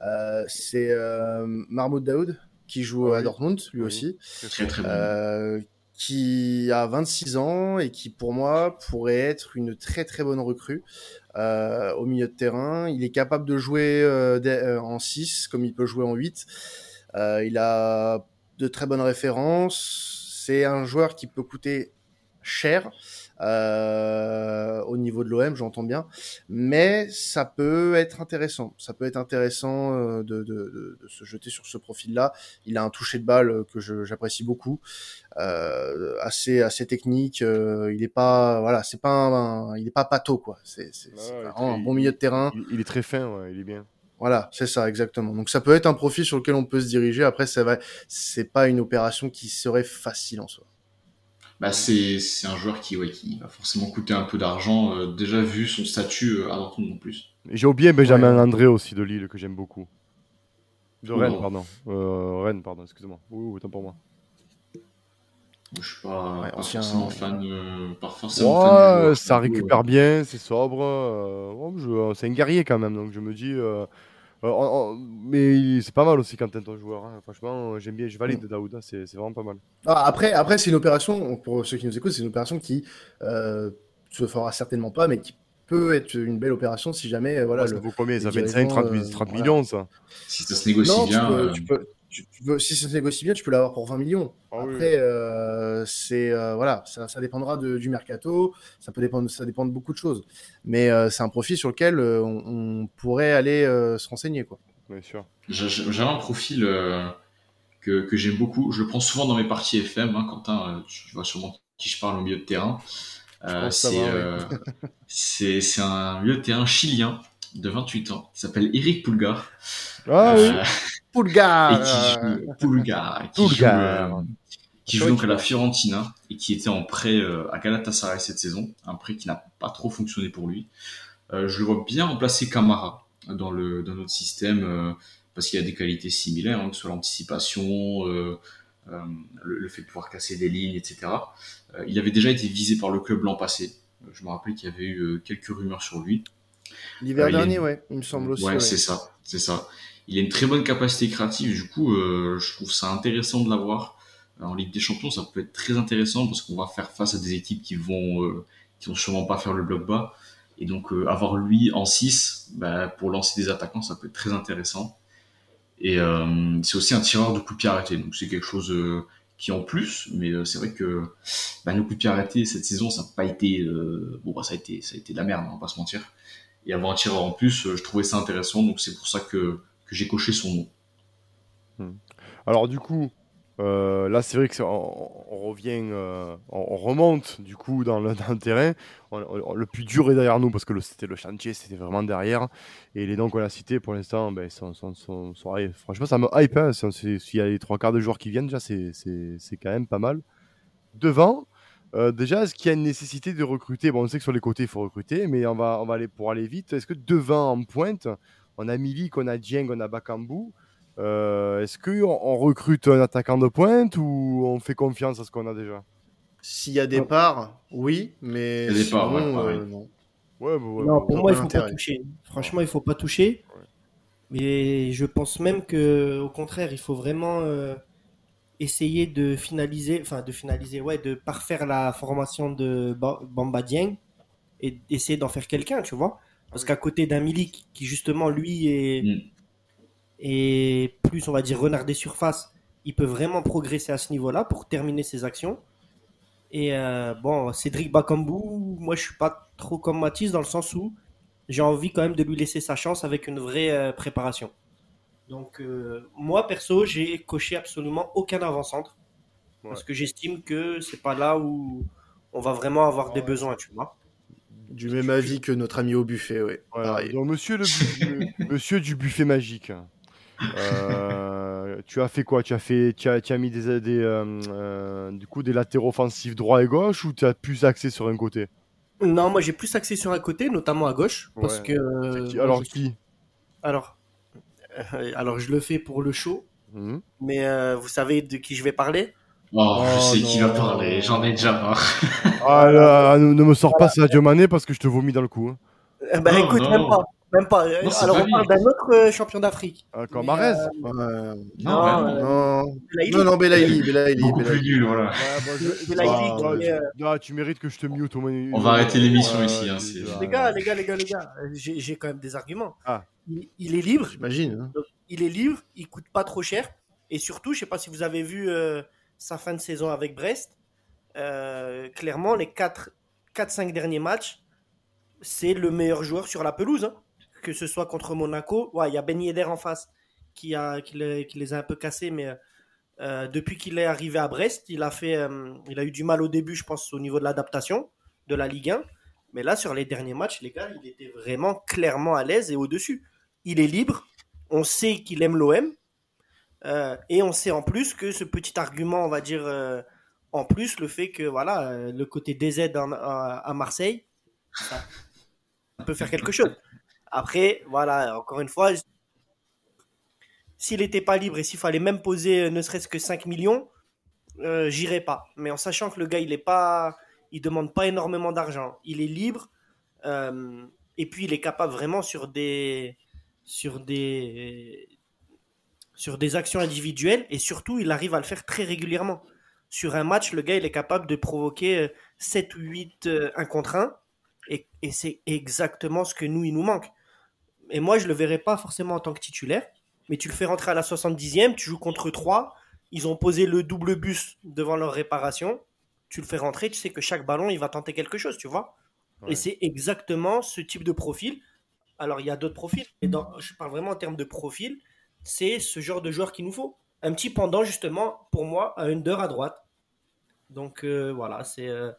Euh, c'est euh, Mahmoud Daoud, qui joue Ah à. Dortmund, lui Oui. aussi, Très très bon. euh, qui a 26 ans et qui, pour moi, pourrait être une très très bonne recrue euh, au milieu de terrain. Il est capable de jouer en 6 comme il peut jouer en 8. Euh, il a de très bonnes références. C'est un joueur qui peut coûter cher euh, au niveau de l'OM, j'entends bien, mais ça peut être intéressant. Ça peut être intéressant euh, de, de- de- de se jeter sur ce profil-là. Il a un toucher de balle euh, que j'apprécie beaucoup, euh, assez assez technique. euh, il est pas voilà, c'est pas un, il est pas pato quoi. C'est un bon milieu de terrain. Il, il est très fin, ouais, il est bien. Voilà, c'est ça, exactement. Donc ça peut être un profil sur lequel on peut se diriger. Après, ça va, c'est pas une opération qui serait facile en soi. Bah, c'est c'est un joueur qui, ouais, qui va forcément coûter un peu d'argent, euh, déjà vu son statut euh, à Dortmund en plus. Et J'ai oublié Benjamin Ouais. André aussi de Lille que j'aime beaucoup. De Oh. Rennes, pardon. Euh, Rennes, pardon, excusez-moi. Oui, oui, autant pour moi. Je suis pas, Ouais, pas ancien- forcément fan, euh, pas forcément fan du Ouais, joueur. ça récupère bien, c'est sobre. euh, c'est un guerrier quand même, donc je me dis, euh, mais c'est pas mal aussi quand t'es ton joueur. hein. Franchement, j'aime bien, je valide Daouda, c'est c'est vraiment pas mal. Ah, après, après c'est une opération, pour ceux qui nous écoutent, c'est une opération qui euh, se fera certainement pas, mais qui peut être une belle opération si jamais euh, voilà, Ouais, ça le, vaut combien Ça le fait 25, 30, dirigeant, euh, 30 voilà. millions, ça. Si ça se négocie Non, tu bien. peux, euh, tu peux- tu- tu peux- si ça se négocie bien, tu peux l'avoir pour 20 millions. Ah oui. Après, euh, c'est euh, voilà, ça, ça dépendra de- du mercato, ça peut dépendre, ça dépend de beaucoup de choses. Mais euh, c'est un profil sur lequel euh, on, on pourrait aller euh, se renseigner, quoi. Bien sûr. J'ai- J'avais un profil euh, que, que j'aime beaucoup. Je le prends souvent dans mes parties FM. Hein, Quentin, tu vois sûrement qui je parle au milieu de terrain. Euh, euh, c'est un milieu de terrain chilien de 28 ans qui s'appelle Eric Pulgar. Ah oui. Euh, Pulgar et qui joue Pulgar, qui joue, Pulgar. euh, qui joue donc à la Fiorentina et qui était en prêt euh, à Galatasaray cette saison, un prêt qui n'a pas trop fonctionné pour lui. Euh, je le vois bien remplacer Camara dans le dans notre système euh, parce qu'il a des qualités similaires, hein, que ce soit l'anticipation, euh, euh, le, le fait de pouvoir casser des lignes, etc. Euh, il avait déjà été visé par le club l'an passé. Euh, Je me rappelle qu'il y avait eu euh, quelques rumeurs sur lui. L'hiver Euh, est- dernier, ouais, il me semble aussi. Ouais, ouais. c'est ça, c'est ça. Il a une très bonne capacité créative, du coup, euh, je trouve ça intéressant de l'avoir. En Ligue des Champions, ça peut être très intéressant parce qu'on va faire face à des équipes qui vont, euh, qui vont sûrement pas faire le bloc bas. Et donc, euh, avoir lui en 6, bah, pour lancer des attaquants, ça peut être très intéressant. Et c'est aussi un tireur de coups de pied arrêtés, donc c'est quelque chose qui en plus, mais c'est vrai que bah, nos coups de pied arrêtés cette saison, ça n'a pas été, bon, bah, ça a été, ça a été de la merde, on va pas se mentir. Et tireur en plus, euh, je trouvais ça intéressant, donc c'est pour ça que, que j'ai coché son nom. Alors du coup, euh, là c'est vrai que on, revient, euh, on, on remonte du coup dans le, terrain. Le plus dur est derrière nous parce que c'était le chantier, c'était vraiment derrière. Et les noms qu'on a cités pour l'instant, ben, sont, sont- sont- franchement ça me hype. hein. S'il y a les trois quarts de joueurs qui viennent, déjà c'est quand même pas mal. Devant, euh, déjà, est-ce qu'il y a une nécessité de recruter? Bon, on sait que sur les côtés il faut recruter, mais on va, on va aller pour aller vite. Est-ce que devant en pointe, on a Milik, on a Dieng, on a Bakambu euh, Est-ce qu'on on recrute un attaquant de pointe ou on fait confiance à ce qu'on a déjà? S'il y a des parts, oui, mais Il y a des parts, sinon, ouais, euh, non. Ouais, bah ouais, Non, bah pour moi, il faut pas toucher. Franchement, il faut pas toucher. Mais je pense même que, au contraire, il faut vraiment euh, essayer de finaliser, enfin de finaliser, ouais, de parfaire la formation de Ba- Bamba Dieng et essayer d'en faire quelqu'un, tu vois. Parce qu'à côté d'un Milik qui justement lui est, Mm. est plus, on va dire, renard des surfaces, il peut vraiment progresser à ce niveau-là pour terminer ses actions. Et euh, bon, Cédric Bakambu, moi je suis pas trop comme Mathis dans le sens où j'ai envie quand même de lui laisser sa chance avec une vraie euh, préparation. Donc euh, moi perso, j'ai coché absolument aucun avant-centre. Parce que j'estime que c'est pas là où on va vraiment avoir des besoins, tu vois. Du même avis que notre ami au buffet. Voilà. Donc, monsieur, le bu- le- monsieur du buffet magique, euh, tu as fait quoi? Tu as, fait, tu, as, tu as mis des, des, euh, euh, du coup, des latéraux offensifs droit et gauche ou tu as plus axé sur un côté? Non, moi j'ai plus axé sur un côté, notamment à gauche, parce que euh, Qui- moi, Alors, je- qui? alors alors je le fais pour le show, Mhm. mais euh, vous savez de qui je vais parler? Oh, je Oh, sais qui va parler, j'en ai déjà marre. Ah là, ne, ne me sors pas Sadio Mané parce que je te vomis dans le cou. hein. Eh ben écoute, non. même pas, même pas. Euh, Non, alors pas on parle d'un autre euh, champion d'Afrique. Comme Mais, Marez euh. Non, Non, euh, non. Non, Belaïli. non, non, Belaïli, Belaïli, beaucoup Belaïli. plus nul, voilà. Belaïli Ah, euh, tu- mérites que je te mute au moins. On va arrêter l'émission ici, hein, Les gars, les gars, les gars, les gars, euh, j'ai j'ai quand même des arguments. Ah. Il, il est libre, J'imagine. hein. il est libre, il coûte pas trop cher. Et surtout, je sais pas si vous avez vu euh, sa fin de saison avec Brest. euh, clairement, les 4-5 derniers matchs, c'est le meilleur joueur sur la pelouse. hein. Que ce soit contre Monaco. Ouais, il y a Ben Yedder en face qui, a, qui, les, a un peu cassés. Mais euh, depuis qu'il est arrivé à Brest, il a, fait, euh, il a eu du mal au début, je pense, au niveau de l'adaptation de la Ligue 1. Mais là, sur les derniers matchs, les gars, il était vraiment clairement à l'aise et au-dessus. Il est libre. On sait qu'il aime l'OM. Euh, et on sait en plus que ce petit argument, on va dire, en plus, le fait que voilà, le côté DZ à, à Marseille, ça peut faire quelque chose. Après, voilà, encore une fois, s'il n'était pas libre et s'il fallait même poser euh, ne serait-ce que 5 millions, euh, j'irais pas. Mais en sachant que le gars, il est pas, il demande pas énormément d'argent, il est libre, euh, et puis il est capable vraiment sur des, sur des, sur des actions individuelles et surtout, il arrive à le faire très régulièrement. Sur un match, le gars, il est capable de provoquer 7 ou 8 1 contre 1 et, et c'est exactement ce que nous, il nous manque. Et moi, je le verrais pas forcément en tant que titulaire, mais tu le fais rentrer à la 70e, tu joues contre 3, ils ont posé le double bus devant leur réparation, tu le fais rentrer, tu sais que chaque ballon, il va tenter quelque chose, tu vois. Et c'est exactement ce type de profil. Alors, il y a d'autres profils, mais dans, je parle vraiment en termes de profil, c'est ce genre de joueur qu'il nous faut. Un petit pendant, justement, pour moi, à Under à droite. Donc, euh, voilà, c'est euh,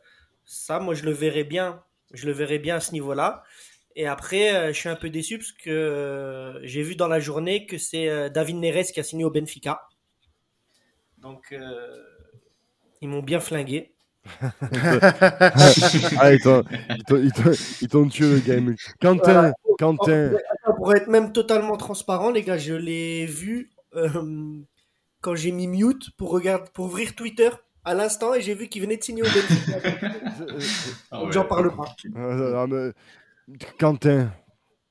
ça. Moi, je le verrais bien. Je le verrais bien à ce niveau-là. Et après, euh, je suis un peu déçu parce que euh, j'ai vu dans la journée que c'est euh, David Neres qui a signé au Benfica. Donc, ils m'ont bien flingué. ah, ils t'ont tué le game. Quentin, Quentin. Pour être même totalement transparent, les gars, je l'ai vu quand j'ai mis mute pour, regarder, pour ouvrir Twitter à l'instant et j'ai vu qu'il venait de signer au Benfica. ah. J'en parle pas. Quentin.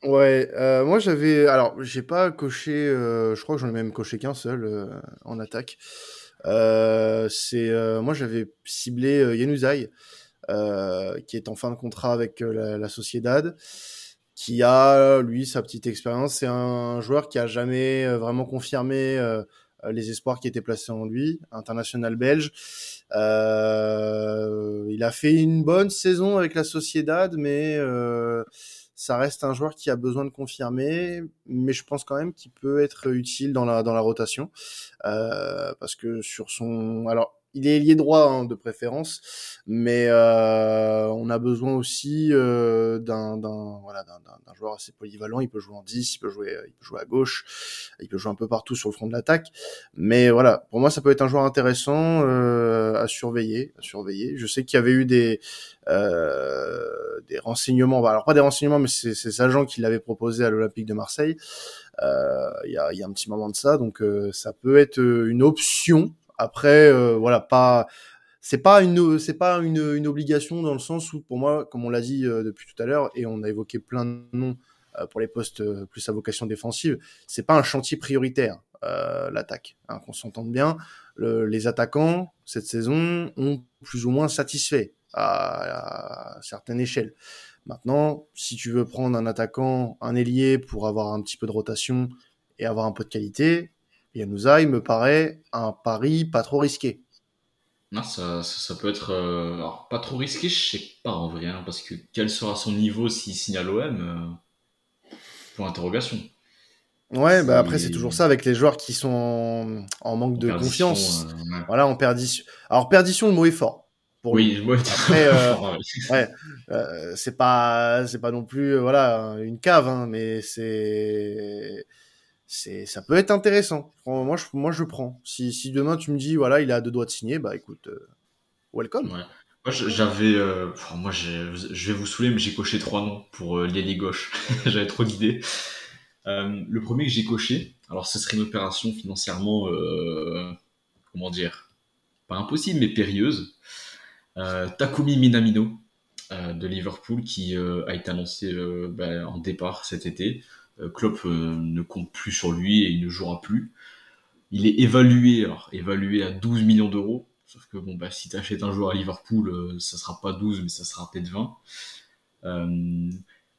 Ouais, euh, moi j'avais. Alors, j'ai pas coché. Euh, je crois que j'en ai même coché qu'un seul euh, en attaque. c'est moi j'avais ciblé Yenuzai, qui est en fin de contrat avec la, la, Sociedad, qui a lui sa petite expérience. C'est un joueur qui a jamais vraiment confirmé les espoirs qui étaient placés en lui, international belge. Il a fait une bonne saison avec la Sociedad, mais euh, ça reste un joueur qui a besoin de confirmer, mais je pense quand même qu'il peut être utile dans la dans la rotation euh, parce que sur son alors il est lié droit hein, de préférence, mais euh, on a besoin aussi euh, d'un voilà, d'un joueur assez polyvalent. Il peut jouer en 10, il peut jouer, il peut jouer à gauche, il peut jouer un peu partout sur le front de l'attaque. Mais voilà, pour moi, ça peut être un joueur intéressant euh, à surveiller, à surveiller. Je sais qu'il y avait eu des euh, des renseignements, alors pas des renseignements, mais c'est ces agents qui l'avaient proposé à l'Olympique de Marseille. Euh, il y, a, y a un petit moment de ça, donc ça peut être une option après, euh, voilà, pas c'est pas une c'est pas une, une, obligation dans le sens où pour moi comme on l'a dit euh, depuis tout à l'heure et on a évoqué plein de noms euh, pour les postes plus à vocation défensive c'est pas un chantier prioritaire l'attaque hein, qu'on s'entende bien. Les attaquants cette saison ont plus ou moins satisfait à, à certaines échelles. Maintenant si tu veux prendre un attaquant un ailier pour avoir un petit peu de rotation et avoir un peu de qualité Yanouza, il me paraît un pari pas trop risqué. Non, ça, ça, peut être euh, alors, pas trop risqué, je sais pas en vrai, hein, parce que quel sera son niveau s'il signe à l'OM euh, Pour interrogation. Ouais, bah après c'est toujours ça avec les joueurs qui sont en, manque de confiance. Euh, voilà, en perdition. Alors perdition, le mot est fort. Pour oui, le mot est après, ouais, c'est pas, c'est pas non plus, voilà, une cave, hein, mais c'est c'est ça peut être intéressant. Moi je moi je prends. Si, si demain tu me dis voilà, il a deux doigts de signer, bah écoute euh, welcome. Moi j'avais euh, moi je vais vous saouler mais j'ai coché trois noms pour euh, gauche. j'avais trop d'idées. Euh, le premier que j'ai coché, alors ce serait une opération financièrement comment dire? Pas impossible mais périlleuse. Takumi Minamino de Liverpool qui a été annoncé ben, en départ cet été. Euh, Klopp euh, ne compte plus sur lui et il ne jouera plus. Il est évalué, évalué à 12 millions d'euros. Sauf que bon, bah, si tu achètes un joueur à Liverpool, euh, ça sera pas 12, mais ça sera peut-être 20.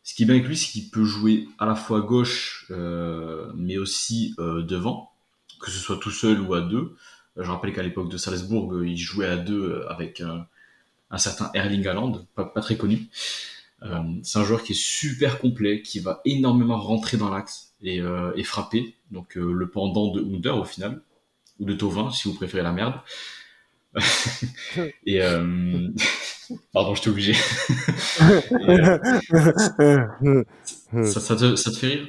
ce qui est bien avec lui, c'est qu'il peut jouer à la fois gauche, mais aussi devant, que ce soit tout seul ou à deux. Je rappelle qu'à l'époque de Salzbourg, il jouait à deux avec un certain Erling Haaland, pas très connu. Euh, c'est un joueur qui est super complet, qui va énormément rentrer dans l'axe et, euh, et, frapper. Donc euh, le pendant de Under au final, ou de Tovin si vous préférez la merde. et euh... pardon, je t'ai obligé. ça, ça, te, ça te fait rire?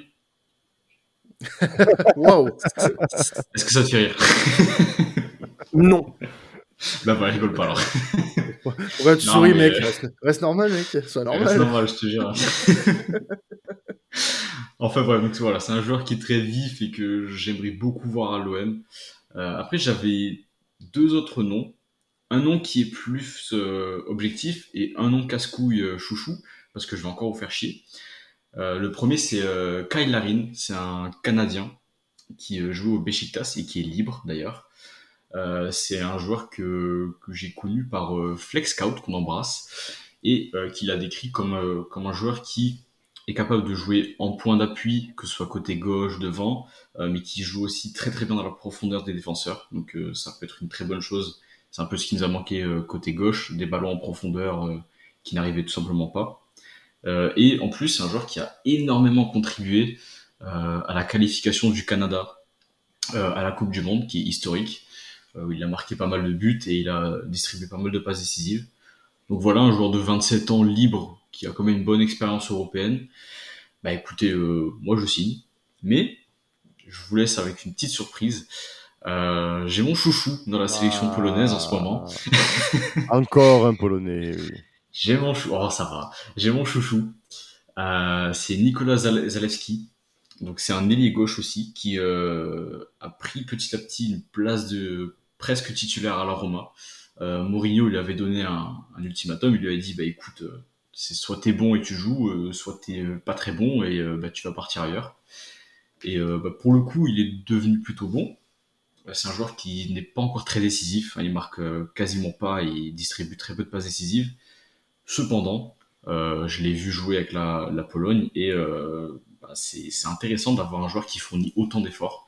Waouh Est-ce que ça te fait rire? Non. Bah, bah, rigole pas alors. Ouais, tu souris, mec. Reste, normal, mec. Sois normal. Reste normal, je te jure. enfin, bref, donc voilà, c'est un joueur qui est très vif et que j'aimerais beaucoup voir à l'OM. Euh, après, j'avais deux autres noms. Un nom qui est plus euh, objectif et un nom casse-couille euh, chouchou, parce que je vais encore vous faire chier. Euh, le premier, c'est euh, Kyle Larin, c'est un Canadien qui euh, joue au Besiktas et qui est libre d'ailleurs. Euh, c'est un joueur que, que j'ai connu par euh, Flex Scout qu'on embrasse et euh, qu'il a décrit comme, euh, comme un joueur qui est capable de jouer en point d'appui, que ce soit côté gauche, devant, euh, mais qui joue aussi très très bien dans la profondeur des défenseurs. Donc ça peut être une très bonne chose. C'est un peu ce qui nous a manqué côté gauche, des ballons en profondeur qui n'arrivaient tout simplement pas. Et en plus, c'est un joueur qui a énormément contribué à la qualification du Canada à la Coupe du Monde, qui est historique. Euh, où il a marqué pas mal de buts et il a distribué pas mal de passes décisives. Donc voilà, un joueur de 27 ans libre qui a quand même une bonne expérience européenne. Bah écoutez, euh, moi je signe. Mais je vous laisse avec une petite surprise. Euh, J'ai mon chouchou dans la sélection Ah. polonaise en ce moment. Encore un Polonais. oui. J'ai mon chou. Oh, ça va. J'ai mon chouchou. Euh, c'est Nicolas Zale- Zalewski. Donc c'est un ailier gauche aussi qui a pris petit à petit une place de presque titulaire à la Roma. Euh, Mourinho lui avait donné un, ultimatum. Il lui avait dit bah écoute, euh, c'est soit t'es bon et tu joues, euh, soit t'es pas très bon et bah tu vas partir ailleurs. Et bah, pour le coup, il est devenu plutôt bon. C'est un joueur qui n'est pas encore très décisif. Hein, il marque quasiment pas et il distribue très peu de passes décisives. Cependant, je l'ai vu jouer avec la, Pologne et bah, c'est intéressant d'avoir un joueur qui fournit autant d'efforts,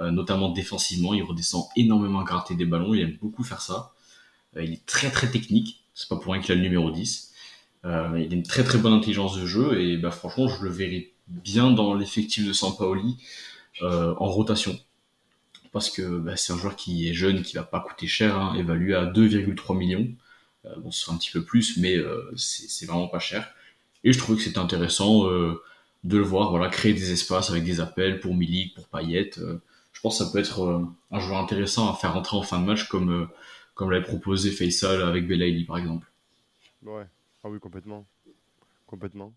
notamment défensivement. Il redescend énormément à gratter des ballons, il aime beaucoup faire ça. Euh, il est très très technique, c'est pas pour rien qu'il a le numéro 10. Euh, il a une très très bonne intelligence de jeu et bah, franchement, je le verrai bien dans l'effectif de Sampaoli euh, en rotation. Parce que bah, c'est un joueur qui est jeune, qui va pas coûter cher, hein, évalué à 2,3 millions. Euh, bon, ce un petit peu plus, mais euh, c'est vraiment pas cher. Et je trouvais que c'était intéressant euh, de le voir, voilà, créer des espaces avec des appels pour Milik, pour Payet. Je pense que ça peut être euh, un joueur intéressant à faire rentrer en fin de match, comme euh, comme l'avait proposé Faisal avec Belaïli par exemple. Ouais. Ah oui, complètement. Complètement.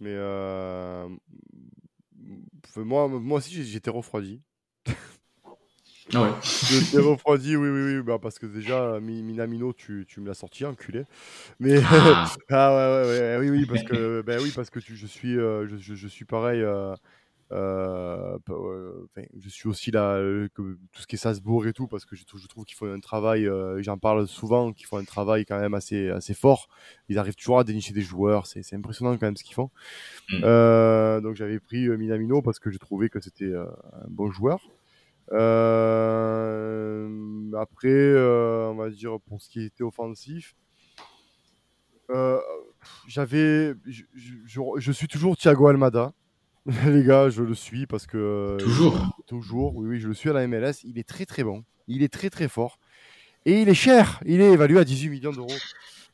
Mais euh... moi, moi aussi, j'étais refroidi. Ah ouais. J'étais refroidi, oui, oui, oui. Bah, parce que déjà, Mi- Minamino, tu, tu me l'as sorti, enculé. Mais. Ah, Ah ouais, ouais, ouais, oui, oui, parce que, ben oui, parce que tu, je, suis, euh, je, je- je suis pareil. euh, euh, euh, je suis aussi là, euh, tout ce qui est Salzbourg et tout, parce que je, trou- je trouve qu'ils font un travail, euh, j'en parle souvent, qu'ils font un travail quand même assez, assez fort. Ils arrivent toujours à dénicher des joueurs, c'est impressionnant quand même ce qu'ils font. Mm. Euh, donc j'avais pris Minamino parce que je trouvais que c'était un bon joueur. Après, on va dire pour ce qui était offensif, j'avais, je, je- je- je suis toujours Thiago Almada. Les gars, je le suis parce que euh, toujours. toujours, oui, oui, je le suis à la MLS. Il est très très bon, il est très très fort et il est cher. Il est évalué à 18 millions d'euros.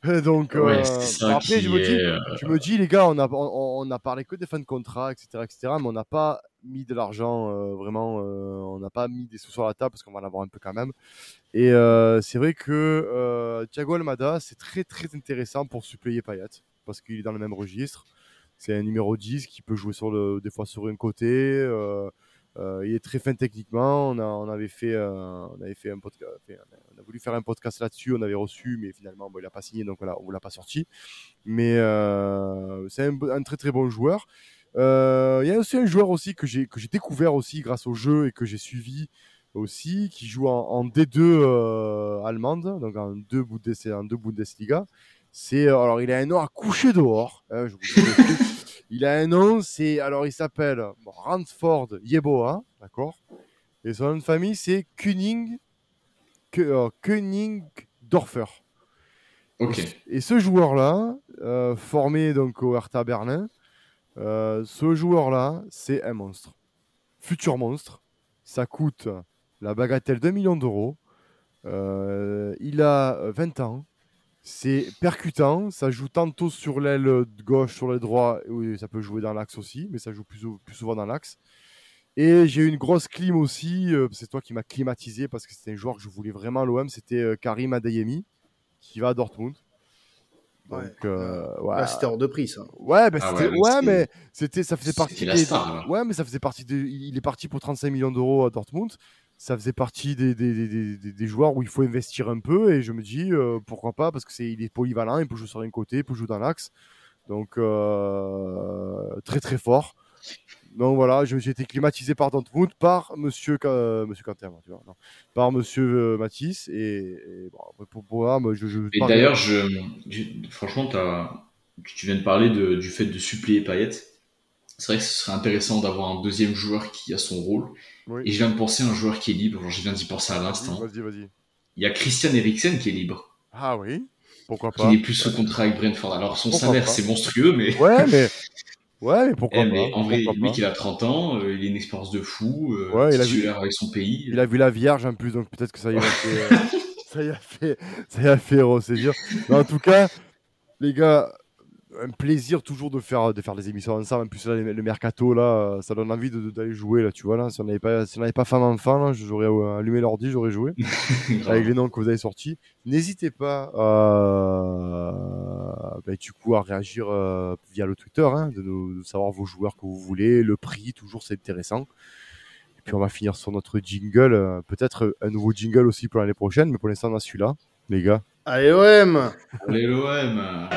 Donc Ouais, euh, après, je me dis, est, euh, je me dis, les gars, on a, on, on a parlé que des fins de contrat, etc., etc., mais on n'a pas mis de l'argent, euh, vraiment, euh, on n'a pas mis des sous sur la table parce qu'on va en avoir un peu quand même. Et c'est vrai que Thiago Almada, c'est très très intéressant pour suppléer Payet parce qu'il est dans le même registre. C'est un numéro 10 qui peut jouer sur des fois sur un côté. euh, euh, il est très fin techniquement. On, a, avait fait, on avait fait un podcast, on a voulu faire un podcast là-dessus. On avait reçu, mais finalement, il n'a pas signé, donc voilà, on ne l'a pas sorti. Mais euh, c'est un, très très bon joueur. Il y a aussi un joueur aussi que j'ai découvert aussi grâce au jeu et que j'ai suivi aussi, qui joue en, en D2 euh, allemande, donc en en deux Bundesliga. C'est euh, alors il a un nom à coucher dehors. hein, je de il a un nom, c'est alors il s'appelle bon, Ransford Yeboah, d'accord? Et son nom de famille c'est Kuning euh. Ok. Et ce joueur-là, euh, formé donc au Hertha Berlin, euh, ce joueur-là, c'est un monstre. Futur monstre. Ça coûte la bagatelle d'un million d'euros. Euh, il a euh, 20 ans. C'est percutant. Ça joue tantôt sur l'aile gauche, sur l'aile droite. Oui, ça peut jouer dans l'axe aussi, mais ça joue plus, sou- plus souvent dans l'axe. Et j'ai eu une grosse clim aussi. euh, c'est toi qui m'as climatisé parce que c'était un joueur que je voulais vraiment à l'OM. C'était euh, Karim Adeyemi qui va à Dortmund. Donc, Ouais. euh, ouais. Là, c'était hors de prix, ça. Ouais, bah, Ah ouais, mais c'était, ça faisait partie des. star, ouais, mais ça faisait partie de. Il est parti pour 35 millions d'euros à Dortmund. Ça faisait partie des, des, des- des- des- des joueurs où il faut investir un peu. Et je me dis, euh, pourquoi pas, parce que c'est, il est polyvalent, il peut jouer sur un côté, il peut jouer dans l'axe. Donc, euh, très très fort. Donc voilà, j'ai été climatisé par Dortmund, par Monsieur, Ca- Monsieur Quentin, tu vois, non, par Monsieur euh, Matisse. Et, et bon, après, pour, pour moi, moi, je, je Et d'ailleurs, je, je- franchement, t'as- tu viens de parler de- du fait de suppléer Payet. C'est vrai que ce serait intéressant d'avoir un deuxième joueur qui a son rôle. Oui. Et je viens de penser à un joueur qui est libre. Genre, je viens d'y penser à l'instant. Vas-y, vas-y. Il y a Christian Eriksen qui est libre. Ah oui, pourquoi Qui pas. n'est plus sous contrat avec Brentford. Alors, son Pourquoi salaire, pas. c'est monstrueux, mais. Ouais, mais ouais, mais pourquoi Eh, pas. mais en vrai, lui pas. qui a 30 ans, euh, il a une expérience de fou, euh, Ouais, il a vu- avec son pays. Il a vu la Vierge en plus, donc peut-être que ça y a fait, euh, ça y a fait, ça y a fait ressaisir. Mais en tout cas, les gars, un plaisir toujours de faire, de faire des émissions ensemble. En plus, là, le mercato, là, ça donne envie de- de- d'aller jouer, là, tu vois. Là, si on n'avait pas, si on n'avait pas femme enfant, là, j'aurais euh, allumé l'ordi, j'aurais joué avec les noms que vous avez sortis. N'hésitez pas, euh, bah, du coup, à réagir euh, via le Twitter, hein, de, nous- de savoir vos joueurs que vous voulez, le prix, toujours, c'est intéressant. Et puis, on va finir sur notre jingle. euh, Peut-être un nouveau jingle aussi pour l'année prochaine, mais pour l'instant, on a celui-là, les gars. Allez, OM Allez, l'OM